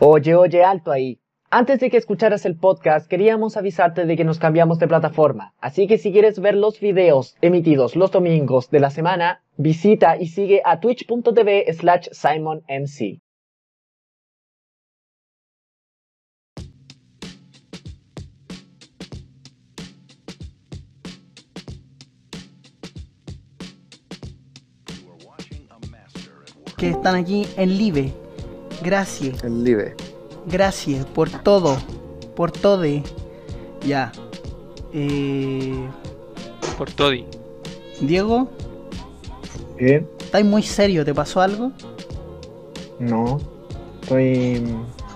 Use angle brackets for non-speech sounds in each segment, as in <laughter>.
Oye, oye, alto ahí. Antes de que escucharas el podcast, queríamos avisarte de que nos cambiamos de plataforma. Así que si quieres ver los videos emitidos los domingos de la semana, visita y sigue a twitch.tv slash simonmc. que están aquí en Live. Gracias, El live. gracias por todo, por todo. Ya. Eh, Por Toddy. Diego, ¿Qué? ¿estás muy serio? ¿Te pasó algo? No. Estoy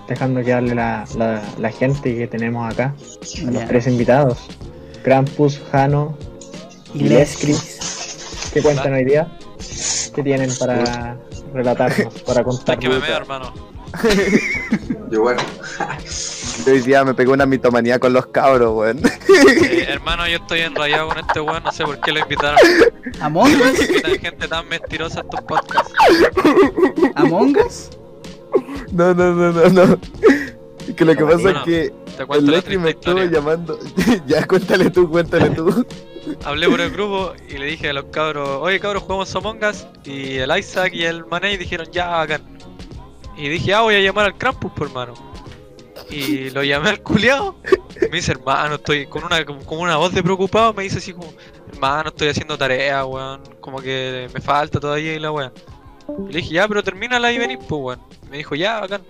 dejando que darle la, la, la gente que tenemos acá. A los tres invitados. Krampus, Jano Y. Lescris. ¿Qué cuentan hoy día? ¿Qué tienen para relatarnos, para <laughs> contar? que me veo, hermano. <laughs> Yo bueno, Yo hoy día me pegó una mitomanía con los cabros, weón. Eh, hermano, yo estoy enrayado con este weón, no sé por qué lo invitaron. ¿Among Us? Gente tan mentirosa a estos podcasts. ¿Among Us? No, no, no, no, no. Que lo que pasa Bueno, es que Te el triste me estuvo historia. llamando. <laughs> ya, cuéntale tú, cuéntale tú. Hablé por el grupo y le dije a los cabros, oye cabros, jugamos Among Us. Y el Isaac y el Manei dijeron, ya, bacán. Y dije, ah, voy a llamar al Krampus, por hermano. Y lo llamé al culiao. Me dice, hermano, estoy con una, como una voz de preocupado. Me dice así como, hermano, estoy haciendo tarea, weón. Como que me falta todavía y la weón. Y le dije, ya, pero termínala y venís, pues, weón. Me dijo, ya, bacán.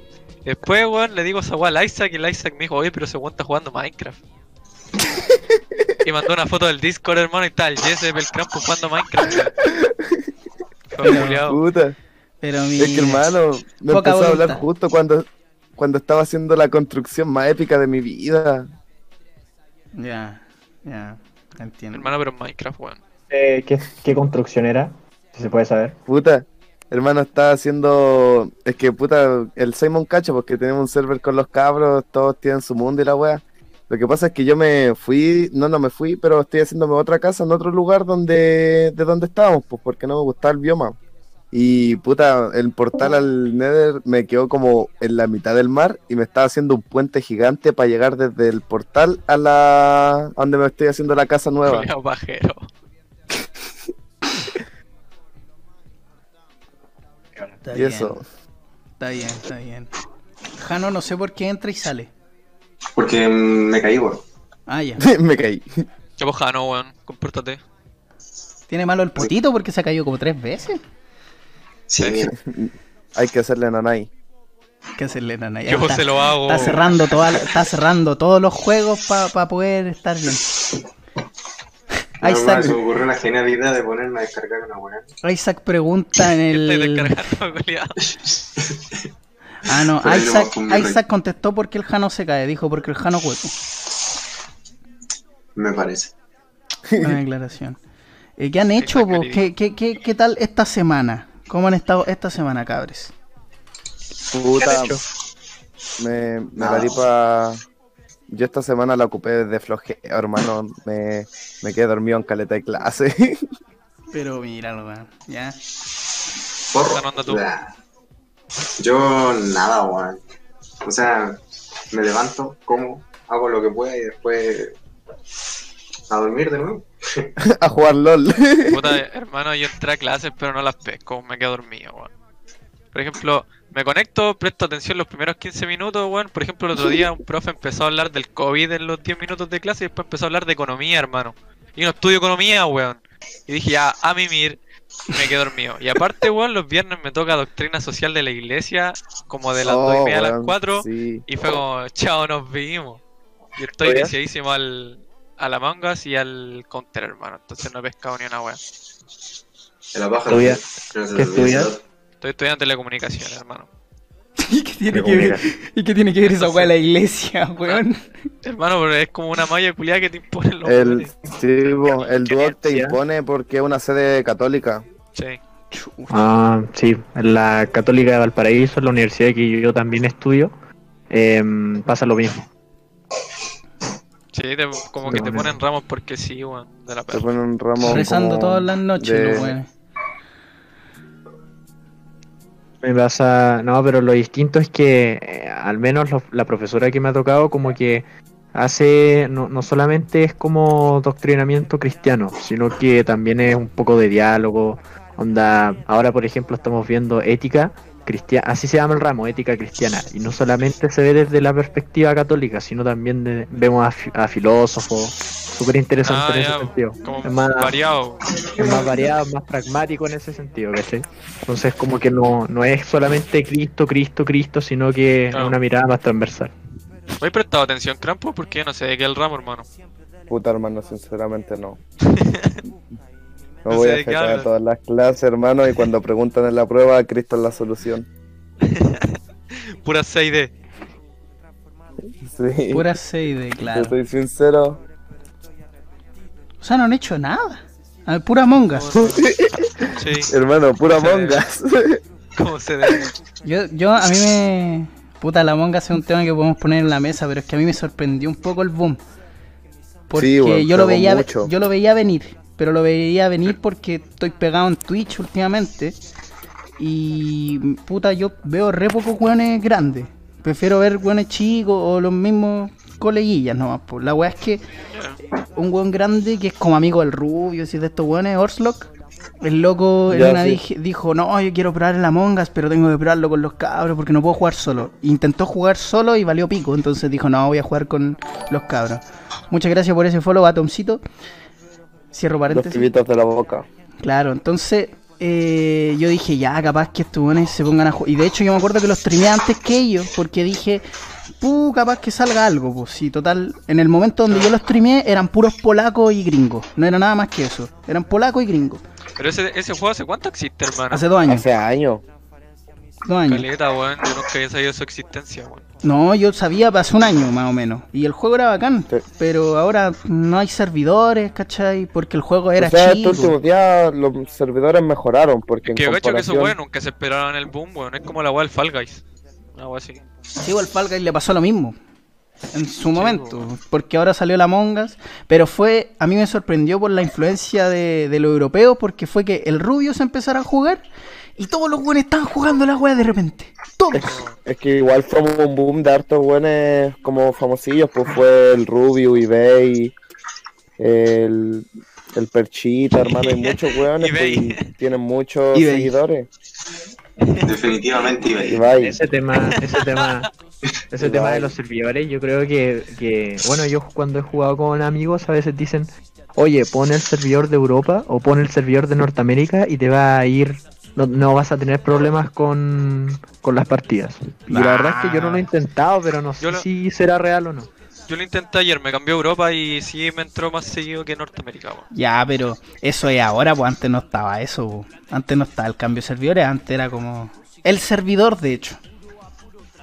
Después, weón, le digo esa weá al Isaac y el Isaac me dijo, oye, pero ese weón está jugando Minecraft. Y mandó una foto del Discord, hermano, y tal, Jesse el Krampus jugando Minecraft. Pero-. Puta. Pero mi... Es que hermano, me Poca empezó a hablar justo cuando, cuando estaba haciendo la construcción más épica de mi vida. Ya, ya, entiendo. Hermano, pero Minecraft, weón. Eh, ¿qué, ¿Qué construcción era? Si se puede saber. Puta, hermano, estaba haciendo. Es que puta, el Simon Cacho, porque tenemos un server con los cabros, todos tienen su mundo y la wea. Lo que pasa es que yo me fui, no, no me fui, pero estoy haciéndome otra casa en otro lugar donde, de donde estábamos, pues porque no me gustaba el bioma. Y puta, el portal al Nether me quedó como en la mitad del mar y me estaba haciendo un puente gigante para llegar desde el portal a la a donde me estoy haciendo la casa nueva. Está Y bien, eso. Está bien, está bien. Jano no sé por qué entra y sale. Porque me caí, weón. Ah, ya. <laughs> me caí. Qué bojano, weón. Compórtate. ¿Tiene malo el potito porque se ha caído como tres veces? Sí. Hay que hacerle nanay. ¿Qué hacerle, nana? Ya Yo está, se lo hago. está cerrando toda, está cerrando todos los juegos para poder estar bien. Isaac, se me ocurrió la genial idea de ponerme a descargar una weá. Isaac pregunta en <laughs> ¿Qué estáis el. <laughs> Ah, no, Pero Isaac, no Isaac contestó porque el Jano se cae. Dijo porque el Jano hueco. Me parece. Una <laughs> declaración. Eh, ¿Qué han hecho? po? ¿Qué, qué, qué, qué tal esta semana? ¿Cómo han estado esta semana, cabres? Puta, me, me Nada. la di pa... Yo esta semana la ocupé desde flojeo, hermano. Me, me quedé dormido en caleta de clase. <laughs> Pero míralo, weón. Ya. Porro. Fernando, tú. Yo nada, weón. O sea, me levanto, como, hago lo que pueda y después a dormir de nuevo. <laughs> a jugar LOL. Puta, hermano, yo entré a clases, pero no las pesco, me quedo dormido, weón. Por ejemplo, me conecto, presto atención los primeros 15 minutos, weón. Por ejemplo, el otro día un profe empezó a hablar del COVID en los 10 minutos de clase y después empezó a hablar de economía, hermano. Y no estudio economía, weón. Y dije, ya, a mimir, me quedé dormido. Y aparte, weón, los viernes me toca doctrina social de la iglesia, como de las 2 y Oh, media a las 4. Sí. Y fue como, chao, nos vimos. Y estoy Oye. viciadísimo al, a la mangas y al counter, hermano. Entonces no he pescado ni una wea. En la baja. ¿qué estudias? Estoy estudiando telecomunicaciones, hermano. <laughs> ¿Y qué tiene que ver. ¿y qué tiene que ver esa weá de la iglesia, <laughs> weón? Hermano, pero es como una malla culiada que te imponen los El, sí, bo, el ¿Qué Duoc te impone porque es una sede católica. Sí. Ah, sí, en la Católica de Valparaíso, en la universidad que yo también estudio, em, pasa lo mismo. Sí, te- como que te ponen ramos porque sí, weón, de la Te ponen un ramo. Rezando como todas las noches, de- los weones. Me pasa, no, pero lo distinto es que eh, al menos la profesora que me ha tocado como que hace, no, no solamente es como doctrinamiento cristiano, sino que también es un poco de diálogo, onda, ahora por ejemplo estamos viendo ética cristiana, así se llama el ramo, ética cristiana, y no solamente se ve desde la perspectiva católica, sino también de- vemos a, fi- a filósofos, súper interesante Ah, en ese sentido. Como Es más, variado. es más variado, más pragmático en ese sentido, ¿cachai? Entonces como que no, no es solamente Cristo, Cristo, Cristo, sino que Claro. es una mirada más transversal. ¿Me has prestado atención, Crampo? Porque yo no sé de qué es el ramo, hermano. Puta hermano, sinceramente no. <laughs> No No voy sé a sacar todas las clases, hermano, y cuando preguntan en la prueba, Cristo es la solución. <laughs> Pura 6D. Sí. Pura 6 de Yo claro. soy sincero. O sea, no han hecho nada. A ver, pura mongas. <laughs> Sí, Hermano, pura mongas. <laughs> como se debe. Yo, yo, a mí me. Puta, la monga es un tema que podemos poner en la mesa, pero es que a mí me sorprendió un poco el boom. Porque Sí, yo lo veía, mucho. yo lo veía venir, pero lo veía venir porque estoy pegado en Twitch últimamente. Y puta, yo veo re pocos weones grandes. Prefiero ver weones chicos o los mismos coleguillas nomás. po. La weá es que un weón grande que es como amigo del rubio, si de estos weones, Orslock. El loco en Ya, una sí. dije- dijo, no, yo quiero probar el Among Us, pero tengo que probarlo con los cabros porque no puedo jugar solo. Intentó jugar solo y valió pico, entonces dijo, no, voy a jugar con los cabros. Muchas gracias por ese follow, Atomcito. Cierro Los paréntesis. de la boca. Claro, entonces eh, yo dije, ya, capaz que estos buenos se pongan a jugar. Y de hecho yo me acuerdo que los streameé antes que ellos, porque dije, puh, capaz que salga algo. Pues sí, total, en el momento donde yo los streameé eran puros polacos y gringos. No era nada más que eso. Eran polacos y gringos. Pero ese, ese juego hace cuánto existe, hermano? Hace dos años. Hace años. Dos años. Caleta, weón. Yo nunca había sabido su existencia, weón. No, yo sabía hace un año más o menos. Y el juego era bacán. Sí. Pero ahora no hay servidores, ¿cachai? Porque el juego era o sea, chico. estos últimos días los servidores mejoraron porque en Que yo cacho que eso, comparación... weón, nunca se esperaban el boom, weón. Es como la weá del Fall Guys. Una weá así. Sí, al Fall Guys le pasó lo mismo. En su momento. po. Porque ahora salió la Mongas. Pero fue. A mí me sorprendió por la influencia de, de los europeos. Porque fue que el Rubio se empezara a jugar. Y todos los buenos estaban jugando la wea de repente. Todos. Es que igual fue un boom de hartos buenos como famosillos, pues fue el Rubio, eBay, el, el Perchita, hermano, hay muchos <laughs> weones pues, eBay. y tienen muchos eBay. seguidores. Definitivamente iba a ir. Ibai. Ese tema, ese tema, <laughs> ese tema de los servidores, yo creo que, que, bueno, yo cuando he jugado con amigos a veces dicen, oye, pon el servidor de Europa o pon el servidor de Norteamérica y te va a ir, no, no vas a tener problemas con, con las partidas. Y la verdad es que yo no lo he intentado, pero no sé lo- si será real o no. Yo lo intenté ayer, me cambió a Europa y sí me entró más seguido que Norteamérica. Ya, pero eso es ahora, pues antes no estaba eso. Antes no estaba el cambio de servidores. Antes era como. El servidor, de hecho.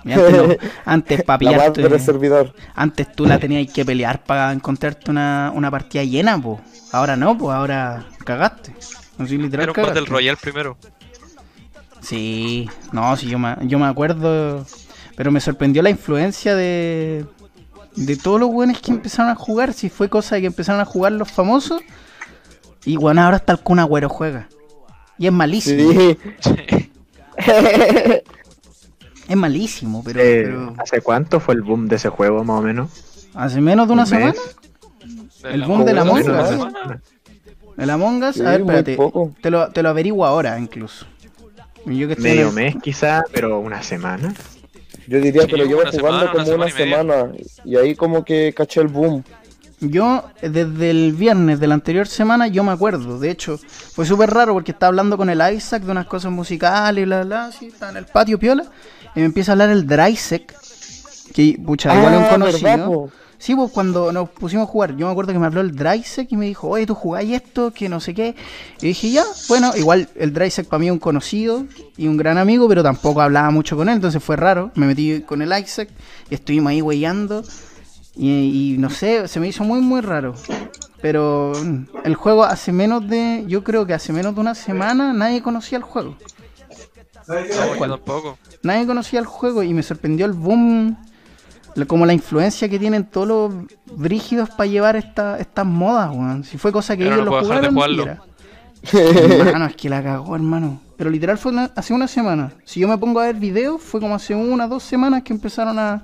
Y antes, no, <laughs> antes servidor. Antes tú la tenías que pelear para encontrarte una, una partida llena, pues. Ahora no, pues ahora cagaste. Así literal Era un cagaste. Battle Royale primero. Sí, no, sí, yo me, yo me acuerdo. Pero me sorprendió la influencia de. De todos los buenos que empezaron a jugar. Si fue cosa de que empezaron a jugar los famosos. Y bueno, ahora hasta el Kun Agüero juega. Y es malísimo. Sí. Es malísimo, pero, Eh, pero ¿Hace cuánto fue el boom de ese juego, más o menos? hace menos de una ¿Un semana. mes? El boom de la semana. El Among Us. Sí, a ver, espérate. Te lo, te lo averiguo ahora, incluso. Y Yo que estoy en Medio el- mes quizá, pero una semana. Yo diría que Sí, lo llevo jugando semana, como una semana y media. semana y ahí como que caché el boom. Yo, desde el viernes de la anterior semana, yo me acuerdo. De hecho, fue súper raro porque estaba hablando con el Isaac de unas cosas musicales y bla, bla, así, estaba en el patio piola. Y me empieza a hablar el Drysec. Que, pucha, igual es un Ah, conocido. Sí, pues cuando nos pusimos a jugar, yo me acuerdo que me habló el Drysec y me dijo, oye, tú jugáis esto, que no sé qué. Y dije, ya, bueno, igual el Drysec para mí es un conocido y un gran amigo, pero tampoco hablaba mucho con él, entonces fue raro. Me metí con el Isaac y estuvimos ahí weyando. Y, y no sé, se me hizo muy, muy raro. Pero mm, el juego hace menos de, yo creo que hace menos de una semana nadie conocía el juego. No, yo tampoco. Nadie conocía el juego y me sorprendió el boom, como la influencia que tienen todos los brígidos para llevar esta, estas modas, weón. Si fue cosa que Pero ellos no lo puedo dejar de jugaron. <laughs> Hermano, es que la cagó, hermano. Pero literal fue una- hace una semana. Si yo me pongo a ver videos, fue como hace una, dos semanas que empezaron a,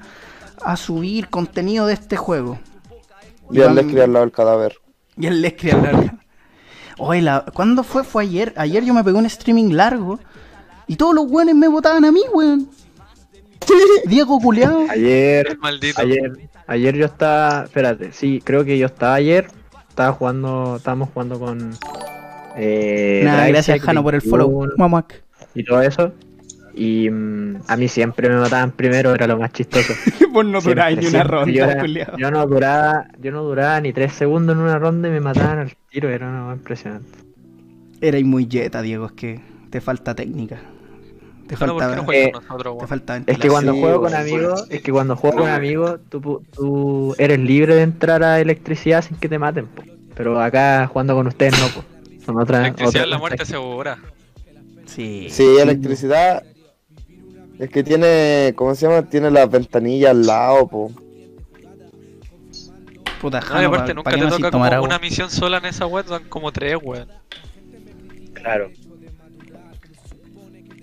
a subir contenido de este juego. Y al Leslie al lado del cadáver. Y el Lescri al lado. Oye, la... ¿cuándo fue? Fue ayer. Ayer yo me pegué un streaming largo y todos los weones me votaban a mí, weón. <laughs> Diego culeado. Ayer, maldito. ayer, ayer yo estaba, espérate, sí, creo que yo estaba ayer, estaba jugando, estábamos jugando con eh, Nada, gracias Jano por el follow. 21 Mamuac. y todo eso. Y mm, a mí siempre me mataban primero, era lo más chistoso. <laughs> Vos no duráis ni una yo, ronda, era- yo no duraba, yo no duraba ni tres segundos en una ronda y me mataban al tiro, era una impresionante. Erais muy jeta, Diego, es que te falta técnica. Te Jano, ¿por qué falta, no Eh, con nosotros, te Es que cuando Sí, juego con amigos, es que cuando juego con amigos, tú, pu- tú eres libre de entrar a electricidad sin que te maten, po. Pero acá jugando con ustedes no, po. Son otras. Electricidad es la muerte segura. Sí. Sí, electricidad. Es que tiene, ¿cómo se llama? Tiene las ventanillas al lado, po. Puta, No, Jano, aparte pa- nunca pa' te no toca como una misión sola en esa web, dan como tres, weón. Claro.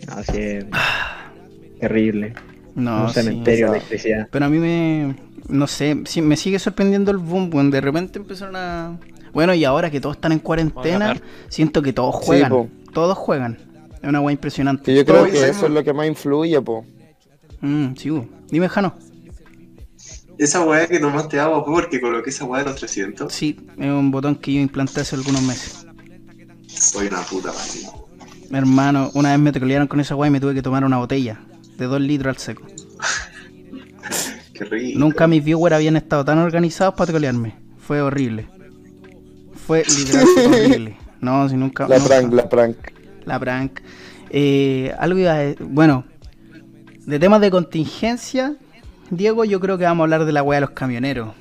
Así es. Terrible. No, un cementerio de electricidad. Pero a mí me. No sé, sí, me sigue sorprendiendo el boom, weón. De repente empezaron a. Bueno, y ahora que todos están en cuarentena, siento que todos juegan. todos juegan. Es una weá impresionante. Que yo creo Todos- que eso es lo que más influye, po. Mm, sí, bo. Dime, Jano. Esa weá que tomaste agua fue porque coloqué esa weá de los 300. Sí, es un botón que yo implanté hace algunos meses. Soy una puta máquina. Hermano, una vez me trolearon con esa weá y me tuve que tomar una botella de 2 litros al seco. <laughs> Qué rico. Nunca mis viewers habían estado tan organizados para trolearme. Fue horrible. Fue literalmente <laughs> horrible. No, si nunca. La nunca. prank, la prank. La prank. Eh, algo iba a Bueno, de temas de contingencia, Diego, yo creo que vamos a hablar de la weá de los camioneros.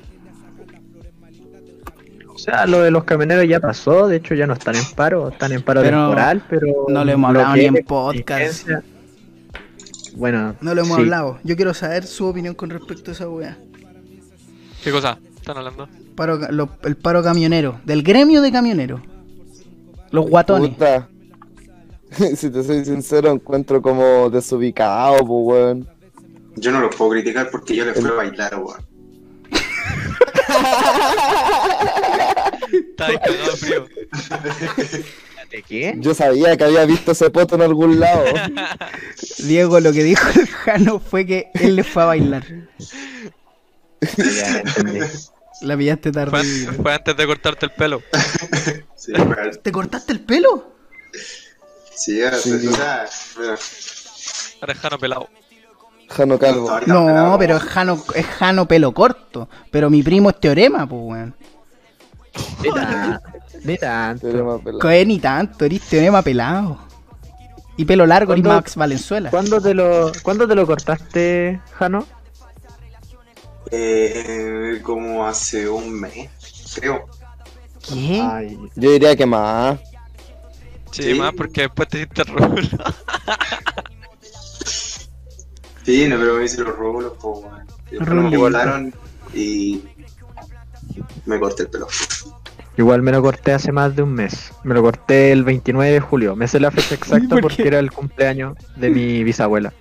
O sea, lo de los camioneros ya pasó, de hecho ya no están en paro, están en paro Pero temporal, pero. no lo hemos hablado ni en podcast. Bueno, No lo hemos sí. hablado. Yo quiero saber su opinión con respecto a esa weá. ¿Qué cosa? ¿Están hablando? Paro, lo- el paro camionero, del gremio de camioneros. Los guatones. Puta. <laughs> si te soy sincero, encuentro como desubicado, po, weón. Yo no los puedo criticar porque yo les fui a bailar, weón. <laughs> Está ahí cagado de frío. ¿De qué? Yo sabía que había visto ese poto en algún lado. <laughs> Diego, lo que dijo el Jano fue que él les fue a bailar. Ya entendí. La pillaste Fue, tarde. an- fue antes de cortarte el pelo. Sí. ¿Te cortaste el pelo? Sí, o Sí. sea, bueno, Ahora es Jano pelado. Jano Calvo. ahorita No, pelado, pero es Jano, es Jano pelo corto. Pero mi primo es teorema, pues, weón. <laughs> Ni tanto. Ni tanto. Coe ni tanto, eres teorema pelado. Y pelo largo, eres ¿Cuándo- Max Valenzuela. ¿Cuándo te lo, ¿Cuándo te lo cortaste, Jano? Eh, como hace un mes, creo. ¿Qué? Ay, Yo diría que más. Sí, Sí. más porque después te hiciste rulo. Sí, no, pero me hice los rulos, no me volaron y me corté el pelo. Igual me lo corté hace más de un mes. Me lo corté el 29 de julio. Me sé la fecha <laughs> exacta ¿Por porque era el cumpleaños de mi <laughs> bisabuela.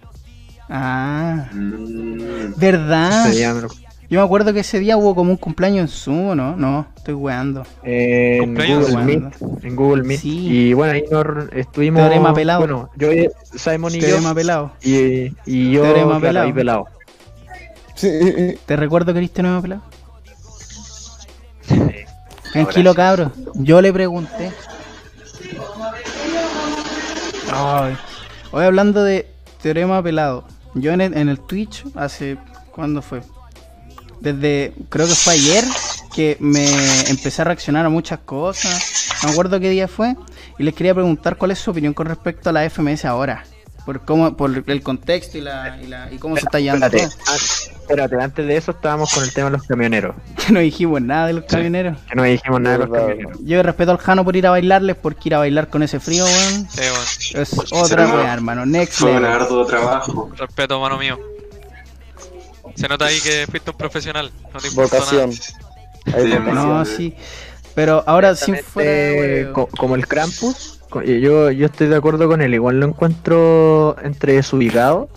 Ah, Mm, ¿verdad? Ese día me lo- Yo me acuerdo que ese día hubo como un cumpleaños en Zoom, ¿no? No, estoy weando. en Cumpleaños. Google Meet. En Google Meet. Sí. Y bueno, ahí nos estuvimos. Teorema pelado. Bueno, yo, Simon y Teorema pelado. yo. Y, y yo, Teorema claro, pelado. pelado. ¿Te recuerdo que eres teorema pelado? <laughs> Tranquilo, cabro. Yo le pregunté. Ay. Hoy hablando de teorema pelado. Yo en el, en el Twitch, hace. ¿Cuándo fue? Desde. Creo que fue ayer. Que me empecé a reaccionar a muchas cosas. No me acuerdo qué día fue. Y les quería preguntar cuál es su opinión con respecto a la FMS ahora. Por cómo, por el contexto y la, y, la- y cómo se está llevando Espérate, todo. ah, espérate, antes de eso estábamos con el tema de los camioneros. <laughs> Que no dijimos nada de los camioneros. Que no dijimos nada de los camioneros. Yo respeto al Jano por ir a bailarles, porque ir a bailar con ese frío, weón. Sí, bueno. Es otra weá, hermano. Next Fue un level. arduo trabajo. Respeto, mano mío. Se nota ahí que fuiste un profesional. No te Vocación. nada. Hay vocación. No, sí. Pero ahora sin fuera como el Krampus, yo, yo estoy de acuerdo con él. Igual lo encuentro entre desubicado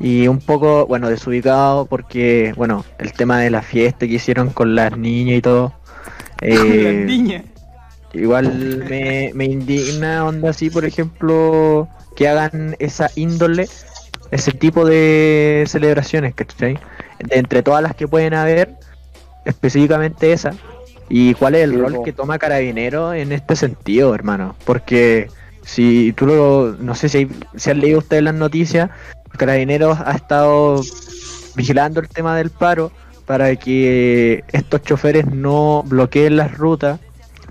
y un poco, bueno, desubicado porque, bueno, el tema de la fiesta que hicieron con las niñas y todo. <laughs> eh, La niña. Igual me, me indigna, onda así, por ejemplo, que hagan esa índole, ese tipo de celebraciones, ¿cachai? De entre todas las que pueden haber, específicamente esa. ¿Y cuál es el rol que toma Carabinero en este sentido, hermano? Porque si tú lo, no sé si, hay- si han leído ustedes las noticias, Carabineros ha estado vigilando el tema del paro para que estos choferes no bloqueen las rutas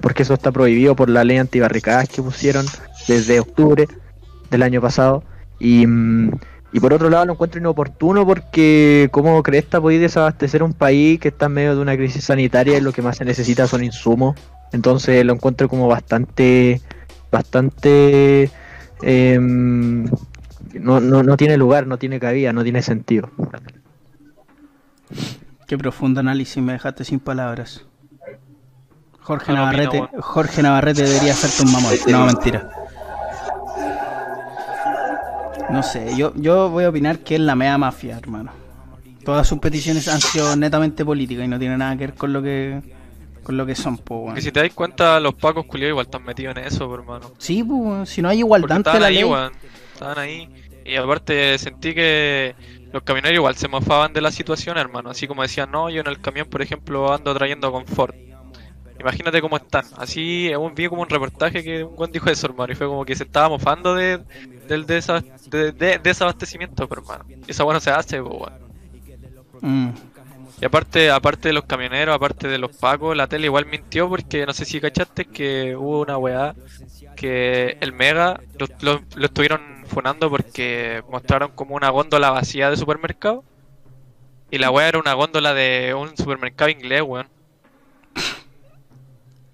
porque eso está prohibido por la ley antibarricadas que pusieron desde octubre del año pasado. Y, mm, y por otro lado lo encuentro inoportuno porque como Cresta podéis desabastecer un país que está en medio de una crisis sanitaria y lo que más se necesita son insumos. Entonces lo encuentro como bastante, bastante... em, no, no, no tiene lugar, no tiene cabida, no tiene sentido. Qué profundo análisis, me dejaste sin palabras. Jorge No lo opino, Navarrete. Jorge Navarrete debería hacerte un mamón. No, mentira. No sé, yo, yo voy a opinar que es la mea mafia, hermano. Todas sus peticiones han sido netamente políticas y no tienen nada que ver con lo que con lo que son, pues, weón. Que si te das cuenta, los pacos culiados igual están metidos en eso, hermano. Sí, pues, si no hay igualdad ante estaban la ahí, ley. weón. Estaban ahí. Y aparte sentí que los camioneros igual se mofaban de la situación, hermano. Así como decían, no, yo en el camión, por ejemplo, ando trayendo confort. Imagínate cómo están. Así vi como un reportaje que un buen dijo eso, hermano. Y fue como que se estaba mofando de, del de, de- desabastecimiento, pero, hermano. Y esa bueno se hace, pues, weón. Mm. Y aparte, aparte de los camioneros, aparte de los pacos, la tele igual mintió porque no sé si cachaste que hubo una weá que el Mega lo, lo- lo estuvieron funando porque mostraron como una góndola vacía de supermercado. Y la weá era una góndola de un supermercado inglés, weón.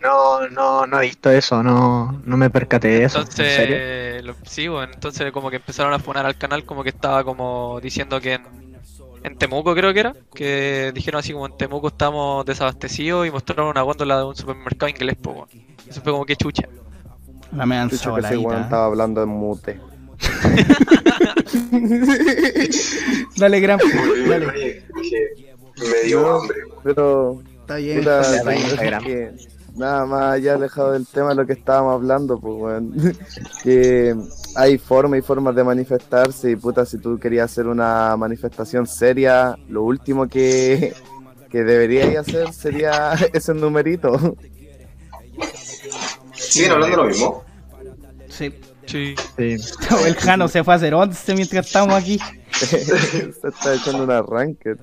No, no, no he visto eso, no, no me percaté de eso. ¿En serio? Entonces, lo- sí, weón, entonces como que empezaron a funar al canal como que estaba como diciendo que en, en Temuco creo que era, que dijeron así como en Temuco estamos desabastecidos y mostraron una góndola de un supermercado inglés, pues, weón. Eso fue como que chucha. La De hecho, que ese weón ensaboladita. estaba hablando en mute. <laughs> Dale, gran. Oye, Dale. me dio hambre. Pero, Está bien. puta, Ya, nada más allá alejado del tema de lo que estábamos hablando, pues, weón. <laughs> que hay formas y formas de manifestarse y puta, si tú querías hacer una manifestación seria, lo último que, <laughs> que deberíais hacer sería <laughs> ese numerito. ¿Siguen hablando lo mismo? Sí. Sí. Sí. El Jano se fue a hacer 11 mientras estamos aquí. Se está echando una ranked.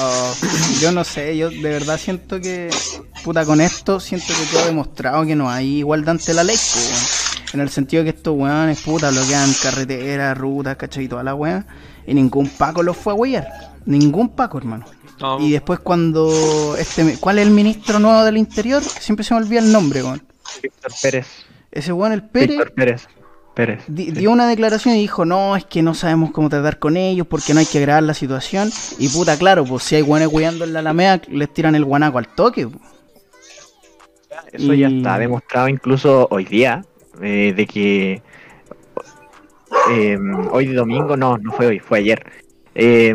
Oh, yo no sé, yo de verdad siento que, puta, con esto siento que quedó demostrado que no hay igualdad ante la ley, weón. En el sentido que estos weones, puta, bloquean carreteras, rutas, ¿cachai? Toda la weá. Y ningún Paco los fue a huellar. Ningún Paco, hermano. No, Y después cuando este, ¿cuál es el ministro nuevo del interior? Siempre se me olvida el nombre, weón. Víctor Pérez. Ese weón, el Pérez, Víctor Pérez. Pérez. di- sí. dio una declaración y dijo, no, es que no sabemos cómo tratar con ellos porque no hay que agravar la situación. Y puta, claro, pues si hay weones cuidando en la Alameda, les tiran el guanaco al toque. po. Eso ya está demostrado incluso hoy día, eh, de que eh, hoy de domingo, no, no fue hoy, fue ayer. Eh,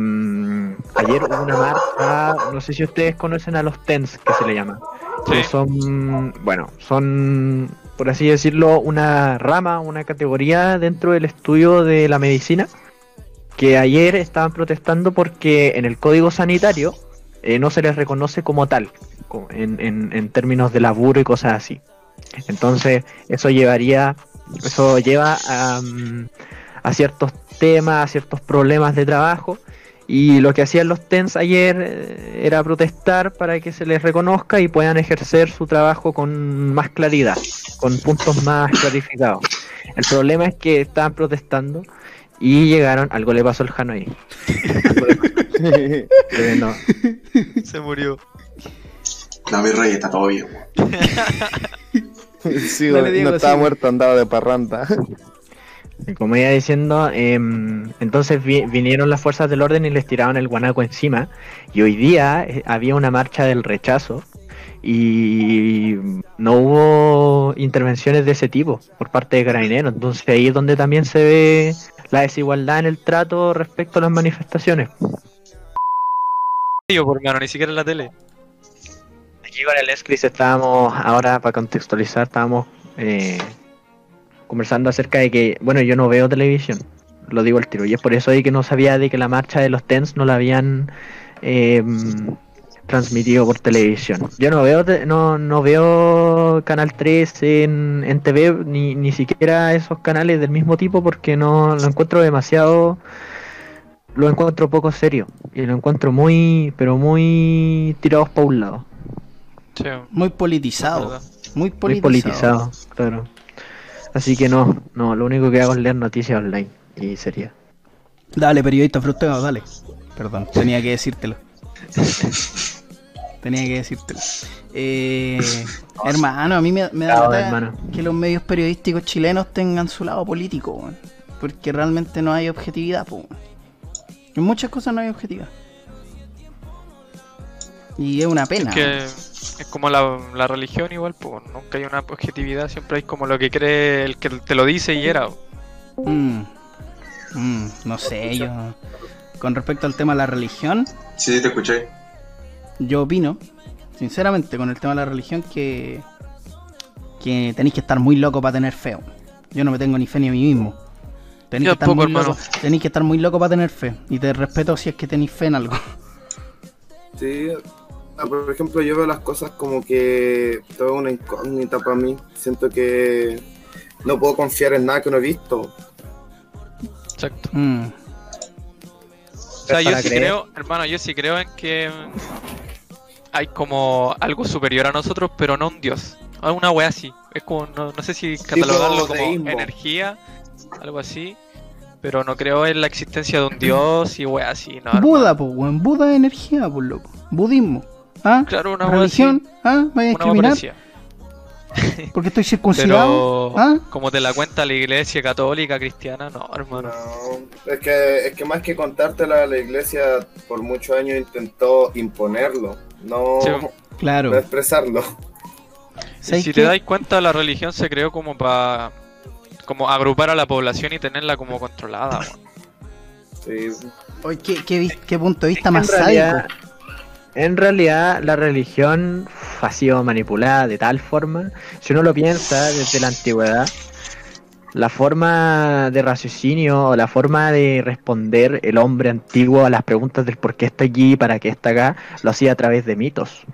ayer hubo una marcha, no sé si ustedes conocen a los TENS, que se le llama. Que son, bueno, son, por así decirlo, una rama, una categoría dentro del estudio de la medicina, que ayer estaban protestando porque en el código sanitario eh, no se les reconoce como tal, en, en, en términos de laburo y cosas así. Entonces, eso llevaría, eso lleva a, a ciertos temas, a ciertos problemas de trabajo. Y lo que hacían los TENS ayer eh, era protestar para que se les reconozca y puedan ejercer su trabajo con más claridad, con puntos más clarificados. El problema es que estaban protestando y llegaron, algo le pasó al eh, no, <laughs> se murió. No, mi rey, está todo bien. <laughs> sí, Dale, weón, Diego, no estaba muerto, andaba de parranda. Como iba diciendo, em, entonces vi- vinieron las fuerzas del orden y les tiraron el guanaco encima. Y hoy día eh, había una marcha del rechazo. y no hubo intervenciones de ese tipo por parte de Carabineros. Entonces ahí es donde también se ve la desigualdad en el trato respecto a las manifestaciones. Yo, por mano, ni siquiera en la tele. Aquí con el Escris estábamos, ahora para contextualizar, estábamos eh, conversando acerca de que, bueno, yo no veo televisión, lo digo al tiro, y es por eso de que no sabía de que la marcha de los TENS no la habían eh, transmitido por televisión. Yo no veo te- no, no veo Canal 3 en, en TV, ni, ni siquiera esos canales del mismo tipo, porque no lo encuentro demasiado lo encuentro poco serio y lo encuentro muy pero muy tirados para un lado Sí, Muy politizado. Muy muy politizado. politizado claro así que no no lo único que hago es leer noticias online y sería Dale, periodista frustrado, dale. Perdón, tenía que decírtelo. tenía que decírtelo. Eh, hermano, a mí me, me da hermano. que los medios periodísticos chilenos tengan su lado político, weón. porque realmente no hay objetividad. po, weón. En muchas cosas no hay objetividad. Y es una pena. Es que es como la, la religión igual, pues nunca hay una objetividad, siempre hay como lo que cree el que te lo dice y era. Mm. Mm, no sé, yo. Con respecto al tema de la religión, Sí, te escuché. yo opino, sinceramente, con el tema de la religión, que. que tenéis que estar muy loco para tener fe. Yo no me tengo ni fe ni a mí mismo. Tenéis que, estar tampoco, muy hermano. loco, tenéis que estar muy loco para tener fe. Y te respeto si es que tenéis fe en algo. Sí, por ejemplo, yo veo las cosas como que todo es una incógnita para mí. Siento que no puedo confiar en nada que no he visto. Exacto. Mm. O sea, yo sí creer. creo, hermano, yo sí creo en que hay como algo superior a nosotros, pero no un dios. Ah, Una wea así. Es como, no, no sé si catalogarlo como deísmo. energía, algo así. Pero no creo en la existencia de un dios y wea así, no. Buda, pues, weón. Buda es energía, pues, loco. Budismo. ¿Ah? Claro, una así. Religión. ¿Ah? ¿Vaya a Una. <laughs> Porque estoy circuncidado. Pero ¿Ah? como te la cuenta la iglesia católica, cristiana, no, hermano. No, es que, es que más que contártela, la iglesia por muchos años intentó imponerlo, no, Sí. Claro. no expresarlo. Y <laughs> ¿Sabes si qué? te dais cuenta, la religión se creó como para como agrupar a la población y tenerla como controlada. Sí, Oye, ¿qué, qué, punto de vista En más realidad, sádico? En realidad la religión ha sido manipulada de tal forma, si uno lo piensa desde la antigüedad, la forma de raciocinio o la forma de responder el hombre antiguo a las preguntas del por qué está aquí, para qué está acá, lo hacía a través de mitos.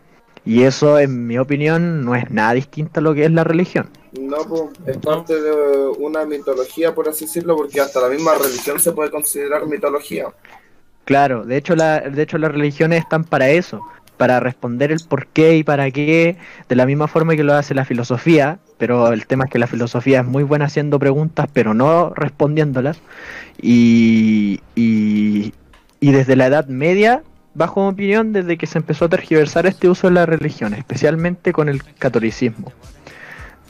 Y eso, en mi opinión, no es nada distinto a lo que es la religión. no, pues, es parte de una mitología, por así decirlo, porque hasta la misma religión se puede considerar mitología. Claro, de hecho, la, de hecho las religiones están para eso, para responder el por qué y para qué, de la misma forma que lo hace la filosofía, pero el tema es que la filosofía es muy buena haciendo preguntas, pero no respondiéndolas, y, y, y desde la Edad Media, bajo mi opinión, desde que se empezó a tergiversar este uso de la religión, especialmente con el catolicismo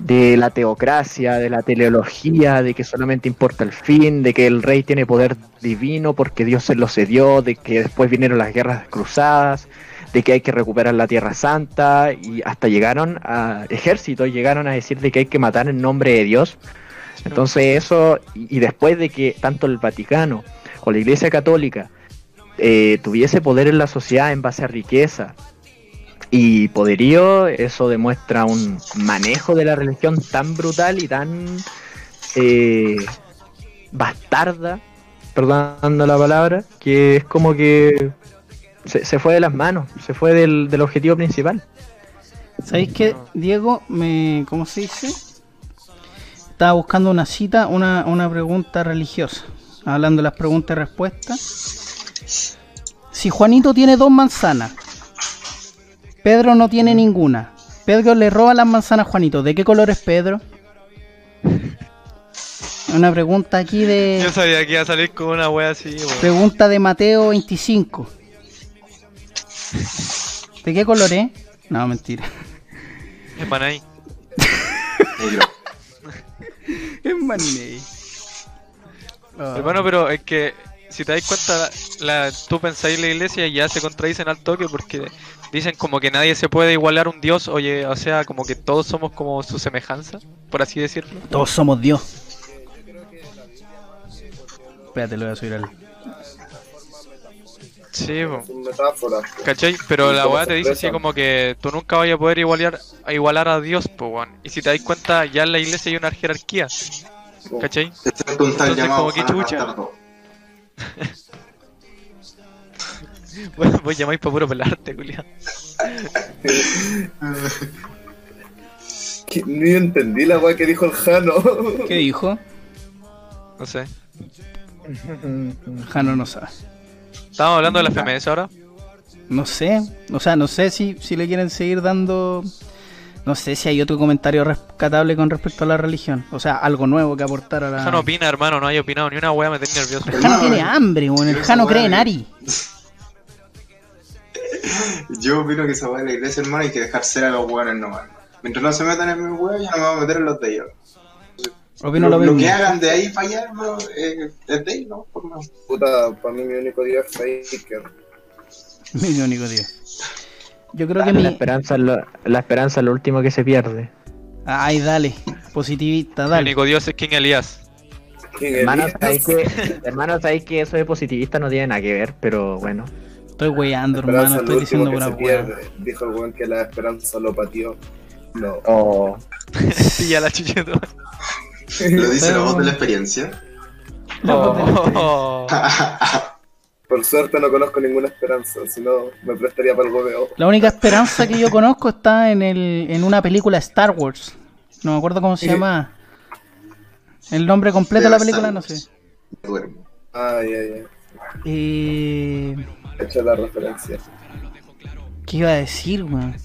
de la teocracia, de la teleología, de que solamente importa el fin, de que el rey tiene poder divino porque Dios se lo cedió, de que después vinieron las guerras cruzadas, de que hay que recuperar la Tierra Santa y hasta llegaron a ejércitos, llegaron a decir de que hay que matar en nombre de Dios. Entonces eso, y después de que tanto el Vaticano o la Iglesia Católica eh, tuviese poder en la sociedad en base a riqueza, y poderío, eso demuestra un manejo de la religión tan brutal y tan eh, bastarda, perdonando la palabra, que es como que se, se fue de las manos, se fue del, del objetivo principal. ¿Sabéis qué, Diego? Me, ¿Cómo se dice? Estaba buscando una cita, una, una pregunta religiosa. Hablando de las preguntas y respuestas. Si Juanito tiene dos manzanas, Pedro no tiene ninguna. Pedro le roba las manzanas a Juanito. ¿De qué color es Pedro? <laughs> Una pregunta aquí de. Yo sabía que iba a salir con una wea así, weón. Pregunta de Mateo 25. ¿De qué color es? No, mentira. Es Manay. <laughs> Es Manei. Ah. <laughs> Hermano, pero es que si te das cuenta, la, tú pensáis la iglesia y ya se contradicen al toque porque dicen como que nadie se puede igualar a un dios, oye, o sea, como que todos somos como su semejanza, por así decirlo. Todos somos Dios. Espérate, lo voy a subir al. Sí, po. ¿Cachai? Pero la weá te dice así como que tú nunca vayas a poder igualar a, igualar a Dios, po, weón. Y si te das cuenta, ya en la iglesia hay una jerarquía, ¿cachai? Tal Entonces, llamado como que chucha. <laughs> <laughs> Bueno, vos llamáis para puro pelarte. Que Ni entendí la weá que dijo el Jano. ¿Qué dijo? No sé. <laughs> Jano no sabe. Estamos hablando de la FMS ahora. No sé. O sea, no sé si, si le quieren seguir dando. No sé si hay otro comentario rescatable con respecto a la religión. O sea, algo nuevo que aportar a la. Jano opina, hermano, no hay opinado ni una weá, me tenés nervioso. El Jano tiene hambre, weón. El Jano cree en Ari. Yo opino que esa weá de la iglesia, hermano, hay que dejar ser a los weones nomás. Mientras no se metan en mis weas, ya no me voy a meter en los de ellos. Opino lo, lo lo que hagan de ahí para allá, hermano, eh, es de ellos, ¿no? Por más. Puta, para mí mi único dios es Faker. Mi único Dios. Yo creo que La mi. esperanza, es lo, la esperanza es lo último que se pierde. Ay, dale. Positivista, El dale. único dios es King Elías. ¿Quién Hermano, Elías? sabéis que, hermano, sabéis que eso de positivista no tiene nada que ver, pero bueno. Estoy weyando, hermano. Estoy diciendo pura pierde. Dijo el weón que la esperanza lo pateó. No. Oh, <laughs> Pilla la chucheto. Lo dice la Pero- voz de la experiencia. La voz de la experiencia. Oh. Por suerte no conozco ninguna esperanza, si no me prestaría para el hueveo. La única esperanza que yo conozco está en, el, en una película Star Wars. No me acuerdo cómo se llama. El nombre completo de la película, no sé. Duermo. Ay, ay, ay. Eh, hecho la referencia. ¿Qué iba a decir, weón?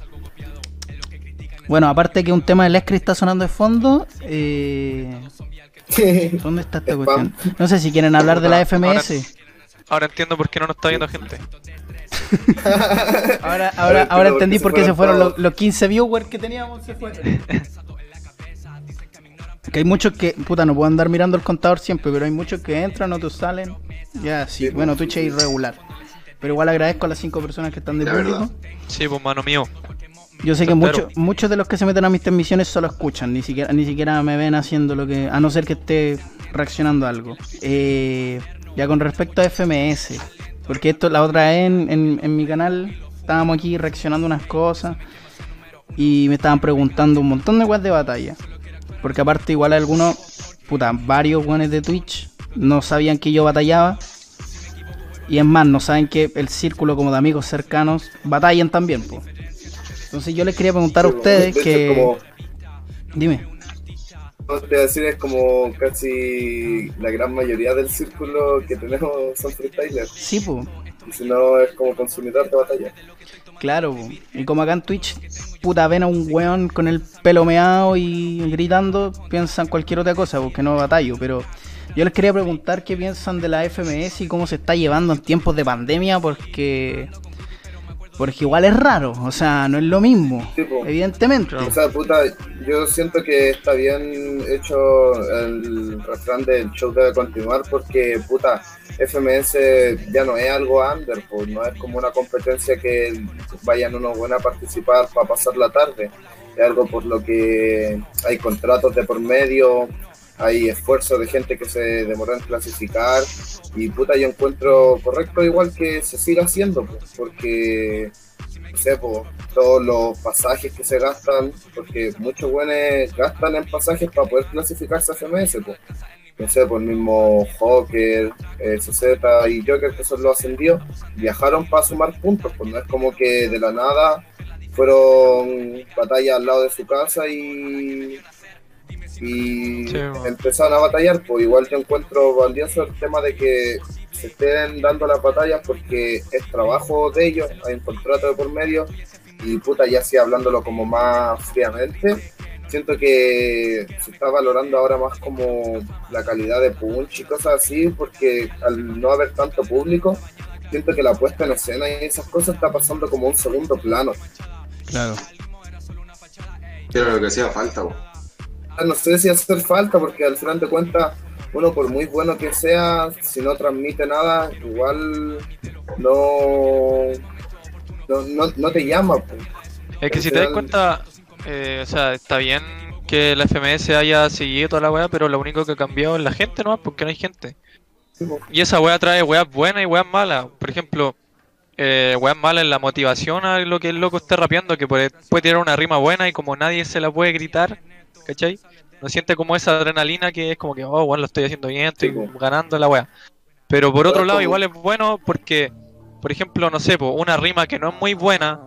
Bueno, aparte que un tema del Escri está sonando de fondo, eh, <laughs> ¿dónde está esta cuestión? No sé si quieren hablar de la FMS. Ahora entiendo por qué no nos está viendo gente. <laughs> Ahora, Ahora ahora, entiendo ahora entendí por qué se fueron fueron los, los 15 viewers que teníamos. Se fueron. Que hay muchos que, puta, no puedo andar mirando el contador siempre, pero hay muchos que entran, otros salen. Ya, sí, Sí, bueno, pues, Twitch es irregular. Pero igual agradezco a las 5 personas que están de La público. verdad. Sí, pues mano mío. Yo sé que muchos muchos de los que se meten a mis transmisiones solo escuchan, ni siquiera ni siquiera me ven haciendo lo que. A no ser que esté reaccionando a algo. Eh, ya con respecto a FMS, porque esto la otra vez en, en, en mi canal estábamos aquí reaccionando unas cosas y me estaban preguntando un montón de weas de batalla. Porque aparte, igual algunos, puta, varios weones de Twitch no sabían que yo batallaba. Y es más, no saben que el círculo como de amigos cercanos batallan también, pues. Entonces yo les quería preguntar a ustedes de hecho, que... Como, Dime. no te voy a decir, es como casi la gran mayoría del círculo que tenemos son freestylers. Sí, pues. Y si no, es como consumidor de batalla. Claro, po. y como acá en Twitch, puta, ven a un weón con el pelo meado y gritando, piensan cualquier otra cosa, porque no batallo, pero yo les quería preguntar qué piensan de la FMS y cómo se está llevando en tiempos de pandemia, porque porque igual es raro, o sea, no es lo mismo, Sí, evidentemente. O sea, puta, yo siento que está bien hecho el refrán del show debe continuar porque, puta, FMS ya no es algo under, pues no es como una competencia que vayan unos buenos a participar para pasar la tarde. Es algo por lo que hay contratos de por medio, hay esfuerzo de gente que se demoró en clasificar y, puta, yo encuentro correcto igual que se siga haciendo, pues, porque no sé, po, todos los pasajes que se gastan, porque muchos buenos gastan en pasajes para poder clasificarse a FMS, po. no sé, por el mismo Joker, eh, y Joker, que son los ascendidos, viajaron para sumar puntos, pues no es como que de la nada fueron batallas al lado de su casa y y Sí, empezaron a batallar, pues igual yo encuentro valioso el tema de que se estén dando las batallas porque es trabajo de ellos, hay un contrato de por medio y puta, ya así hablándolo como más fríamente, siento que se está valorando ahora más como la calidad de punch y cosas así porque al no haber tanto público, siento que la puesta en escena y esas cosas está pasando como un segundo plano. Claro. Pero lo que hacía falta. No sé si hacer falta porque al final de cuentas uno por muy bueno que sea, si no transmite nada, igual no, no, no, no te llama. pues. Es que Al si te das cuenta, eh, o sea, está bien que la FMS haya seguido toda la weá, pero lo único que ha cambiado es la gente nomás, porque no hay gente. Sí. Y esa weá trae weas buenas y weas malas. Por ejemplo, eh, weas malas en la motivación a lo que el loco esté rapeando, que puede, puede tirar una rima buena y como nadie se la puede gritar, ¿cachai? No siente como esa adrenalina que es como que, oh, bueno, lo estoy haciendo bien, estoy Sí, ganando la wea. Pero por otro lado, igual es bueno porque, por ejemplo, no sé, po, una rima que no es muy buena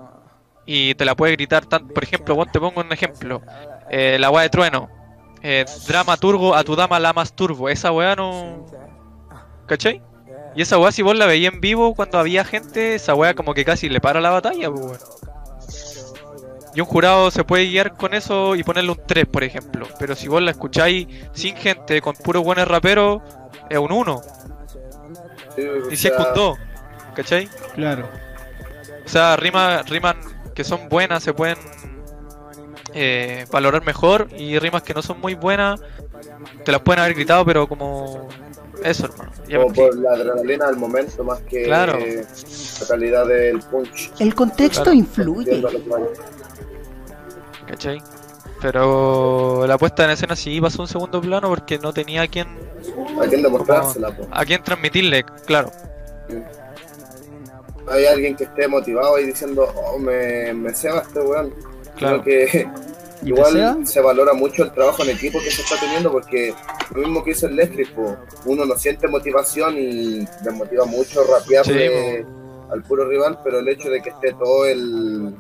y te la puede gritar tanto. Por ejemplo, vos te pongo un ejemplo: eh, la wea de trueno, eh, dramaturgo a tu dama la más turbo. Esa wea no. ¿cachai? Y esa weá, si vos la veías en vivo cuando había gente, esa weá como que casi le para la batalla, pues weón. Y un jurado se puede guiar con eso y ponerle un 3, por ejemplo. Pero si vos la escucháis sin gente, con puros buenos raperos, es un 1. Sí, o Y si es un 2, ¿cachai? Claro. O sea, rimas, rimas que son buenas se pueden eh, valorar mejor y rimas que no son muy buenas te las pueden haber gritado, pero como eso, hermano. Ya como por la adrenalina del momento más que Claro. eh, la calidad del punch. El contexto Claro. influye. ¿Cachai? Pero la puesta en escena sí pasó a un segundo plano porque no tenía a quién, Hay que demostrársela. a quién transmitirle, claro. Hay alguien que esté motivado y diciendo, oh, me, me ceba este weón. Claro. Creo que <laughs> igual se valora mucho el trabajo en equipo que se está teniendo porque lo mismo que hizo el po, uno no siente motivación y le motiva mucho rapearle al puro rival, pero el hecho de que esté todo el,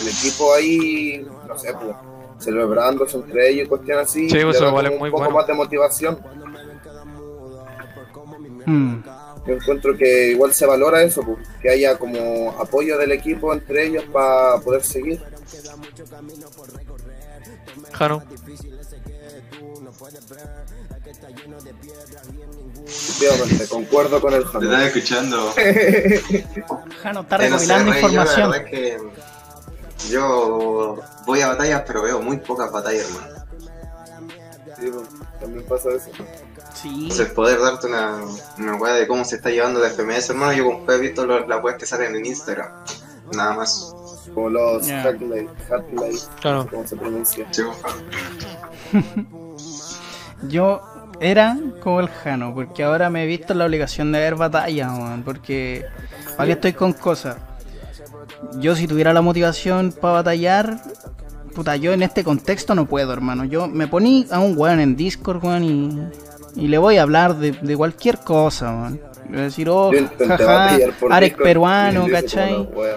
el equipo ahí, no sé, pues, celebrándose entre ellos y cuestiones así, Sí, pues, eso muy un poco bueno. más de motivación. Mm. Yo encuentro que igual se valora eso, pues, que haya como apoyo del equipo entre ellos para poder seguir. Jano. Efectivamente, concuerdo con el Te Jano. estaba escuchando. <laughs> Jano está Eh, no sé, recopilando información. Yo, la verdad es que yo voy a batallas, pero veo muy pocas batallas, hermano. Sí, pues, también pasa eso. Sí. Entonces, poder darte una, una weá de cómo se está llevando la FMS, hermano, yo como he visto lo- las weas que salen en Instagram. Nada más. Como los Hatley, Claro. ¿cómo se pronuncia? Sí, <laughs> Yo era como el Jano, porque ahora me he visto en la obligación de ver batallas, weón, porque ¿para qué estoy con cosas? Yo si tuviera la motivación para batallar, puta, yo en este contexto no puedo, hermano. Yo me poní a un weón en Discord, weón, y, y le voy a hablar de, de cualquier cosa, weón. Le voy a decir, oh, jaja, Discord peruano, <laughs> ¿cachai? como wea.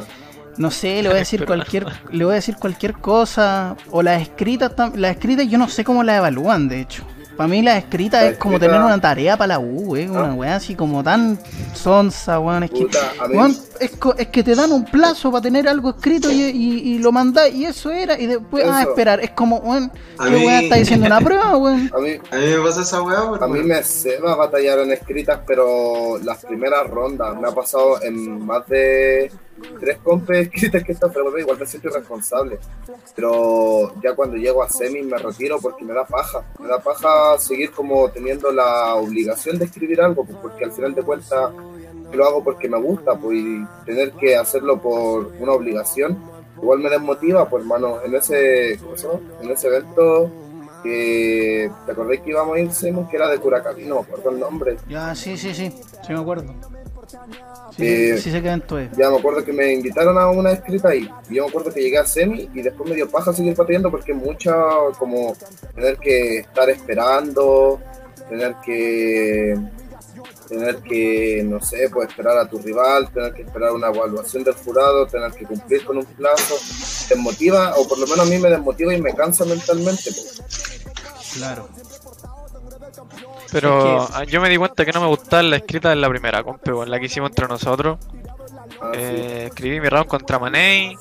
No sé, le voy a decir cualquier, le voy a decir cualquier cosa. O las escritas, las escritas yo no sé cómo las evalúan, de hecho. Para mí La es como escrita- tener una tarea para la U, eh, una Ah. weá así como tan sonsa, weón. Es que, Puta, a mí- weón, es, que te dan un plazo para tener algo escrito y, y- y lo mandás y eso era, y después, ah, Eso. esperar. Es como, weón, A ¿qué mí- weá está diciendo una prueba, <laughs> weón? A mí, A mí me pasa esa weá, A mí me ceba batallar en escritas, pero las primeras rondas me ha pasado en más de tres compes escritas que están, pero bueno, igual me siento irresponsable. Pero ya cuando llego a semi me retiro porque me da paja. Me da paja seguir como teniendo la obligación de escribir algo, pues, porque al final de cuentas lo hago porque me gusta, pues y tener que hacerlo por una obligación igual me desmotiva, pues hermano, en ese. En ese evento que te acordé que íbamos a ir, Simon, que era de Curacaví, no me acuerdo el nombre. Ya, sí, sí, sí, sí me acuerdo. Sí, Eh, sí sé qué evento es. Ya me acuerdo que me invitaron a una escrita ahí. Y yo me acuerdo que llegué a semi y después me dio paja seguir batallando porque mucha como tener que estar esperando, tener que tener que, no sé, pues esperar a tu rival, tener que esperar una evaluación del jurado, tener que cumplir con un plazo, desmotiva, o por lo menos a mí me desmotiva y me cansa mentalmente. pues. Claro. Pero Es ah, yo me di cuenta que no me gustaba la escrita en la primera compe, weón, la que hicimos entre nosotros. Ah, sí. Eh, escribí mi round contra Manei.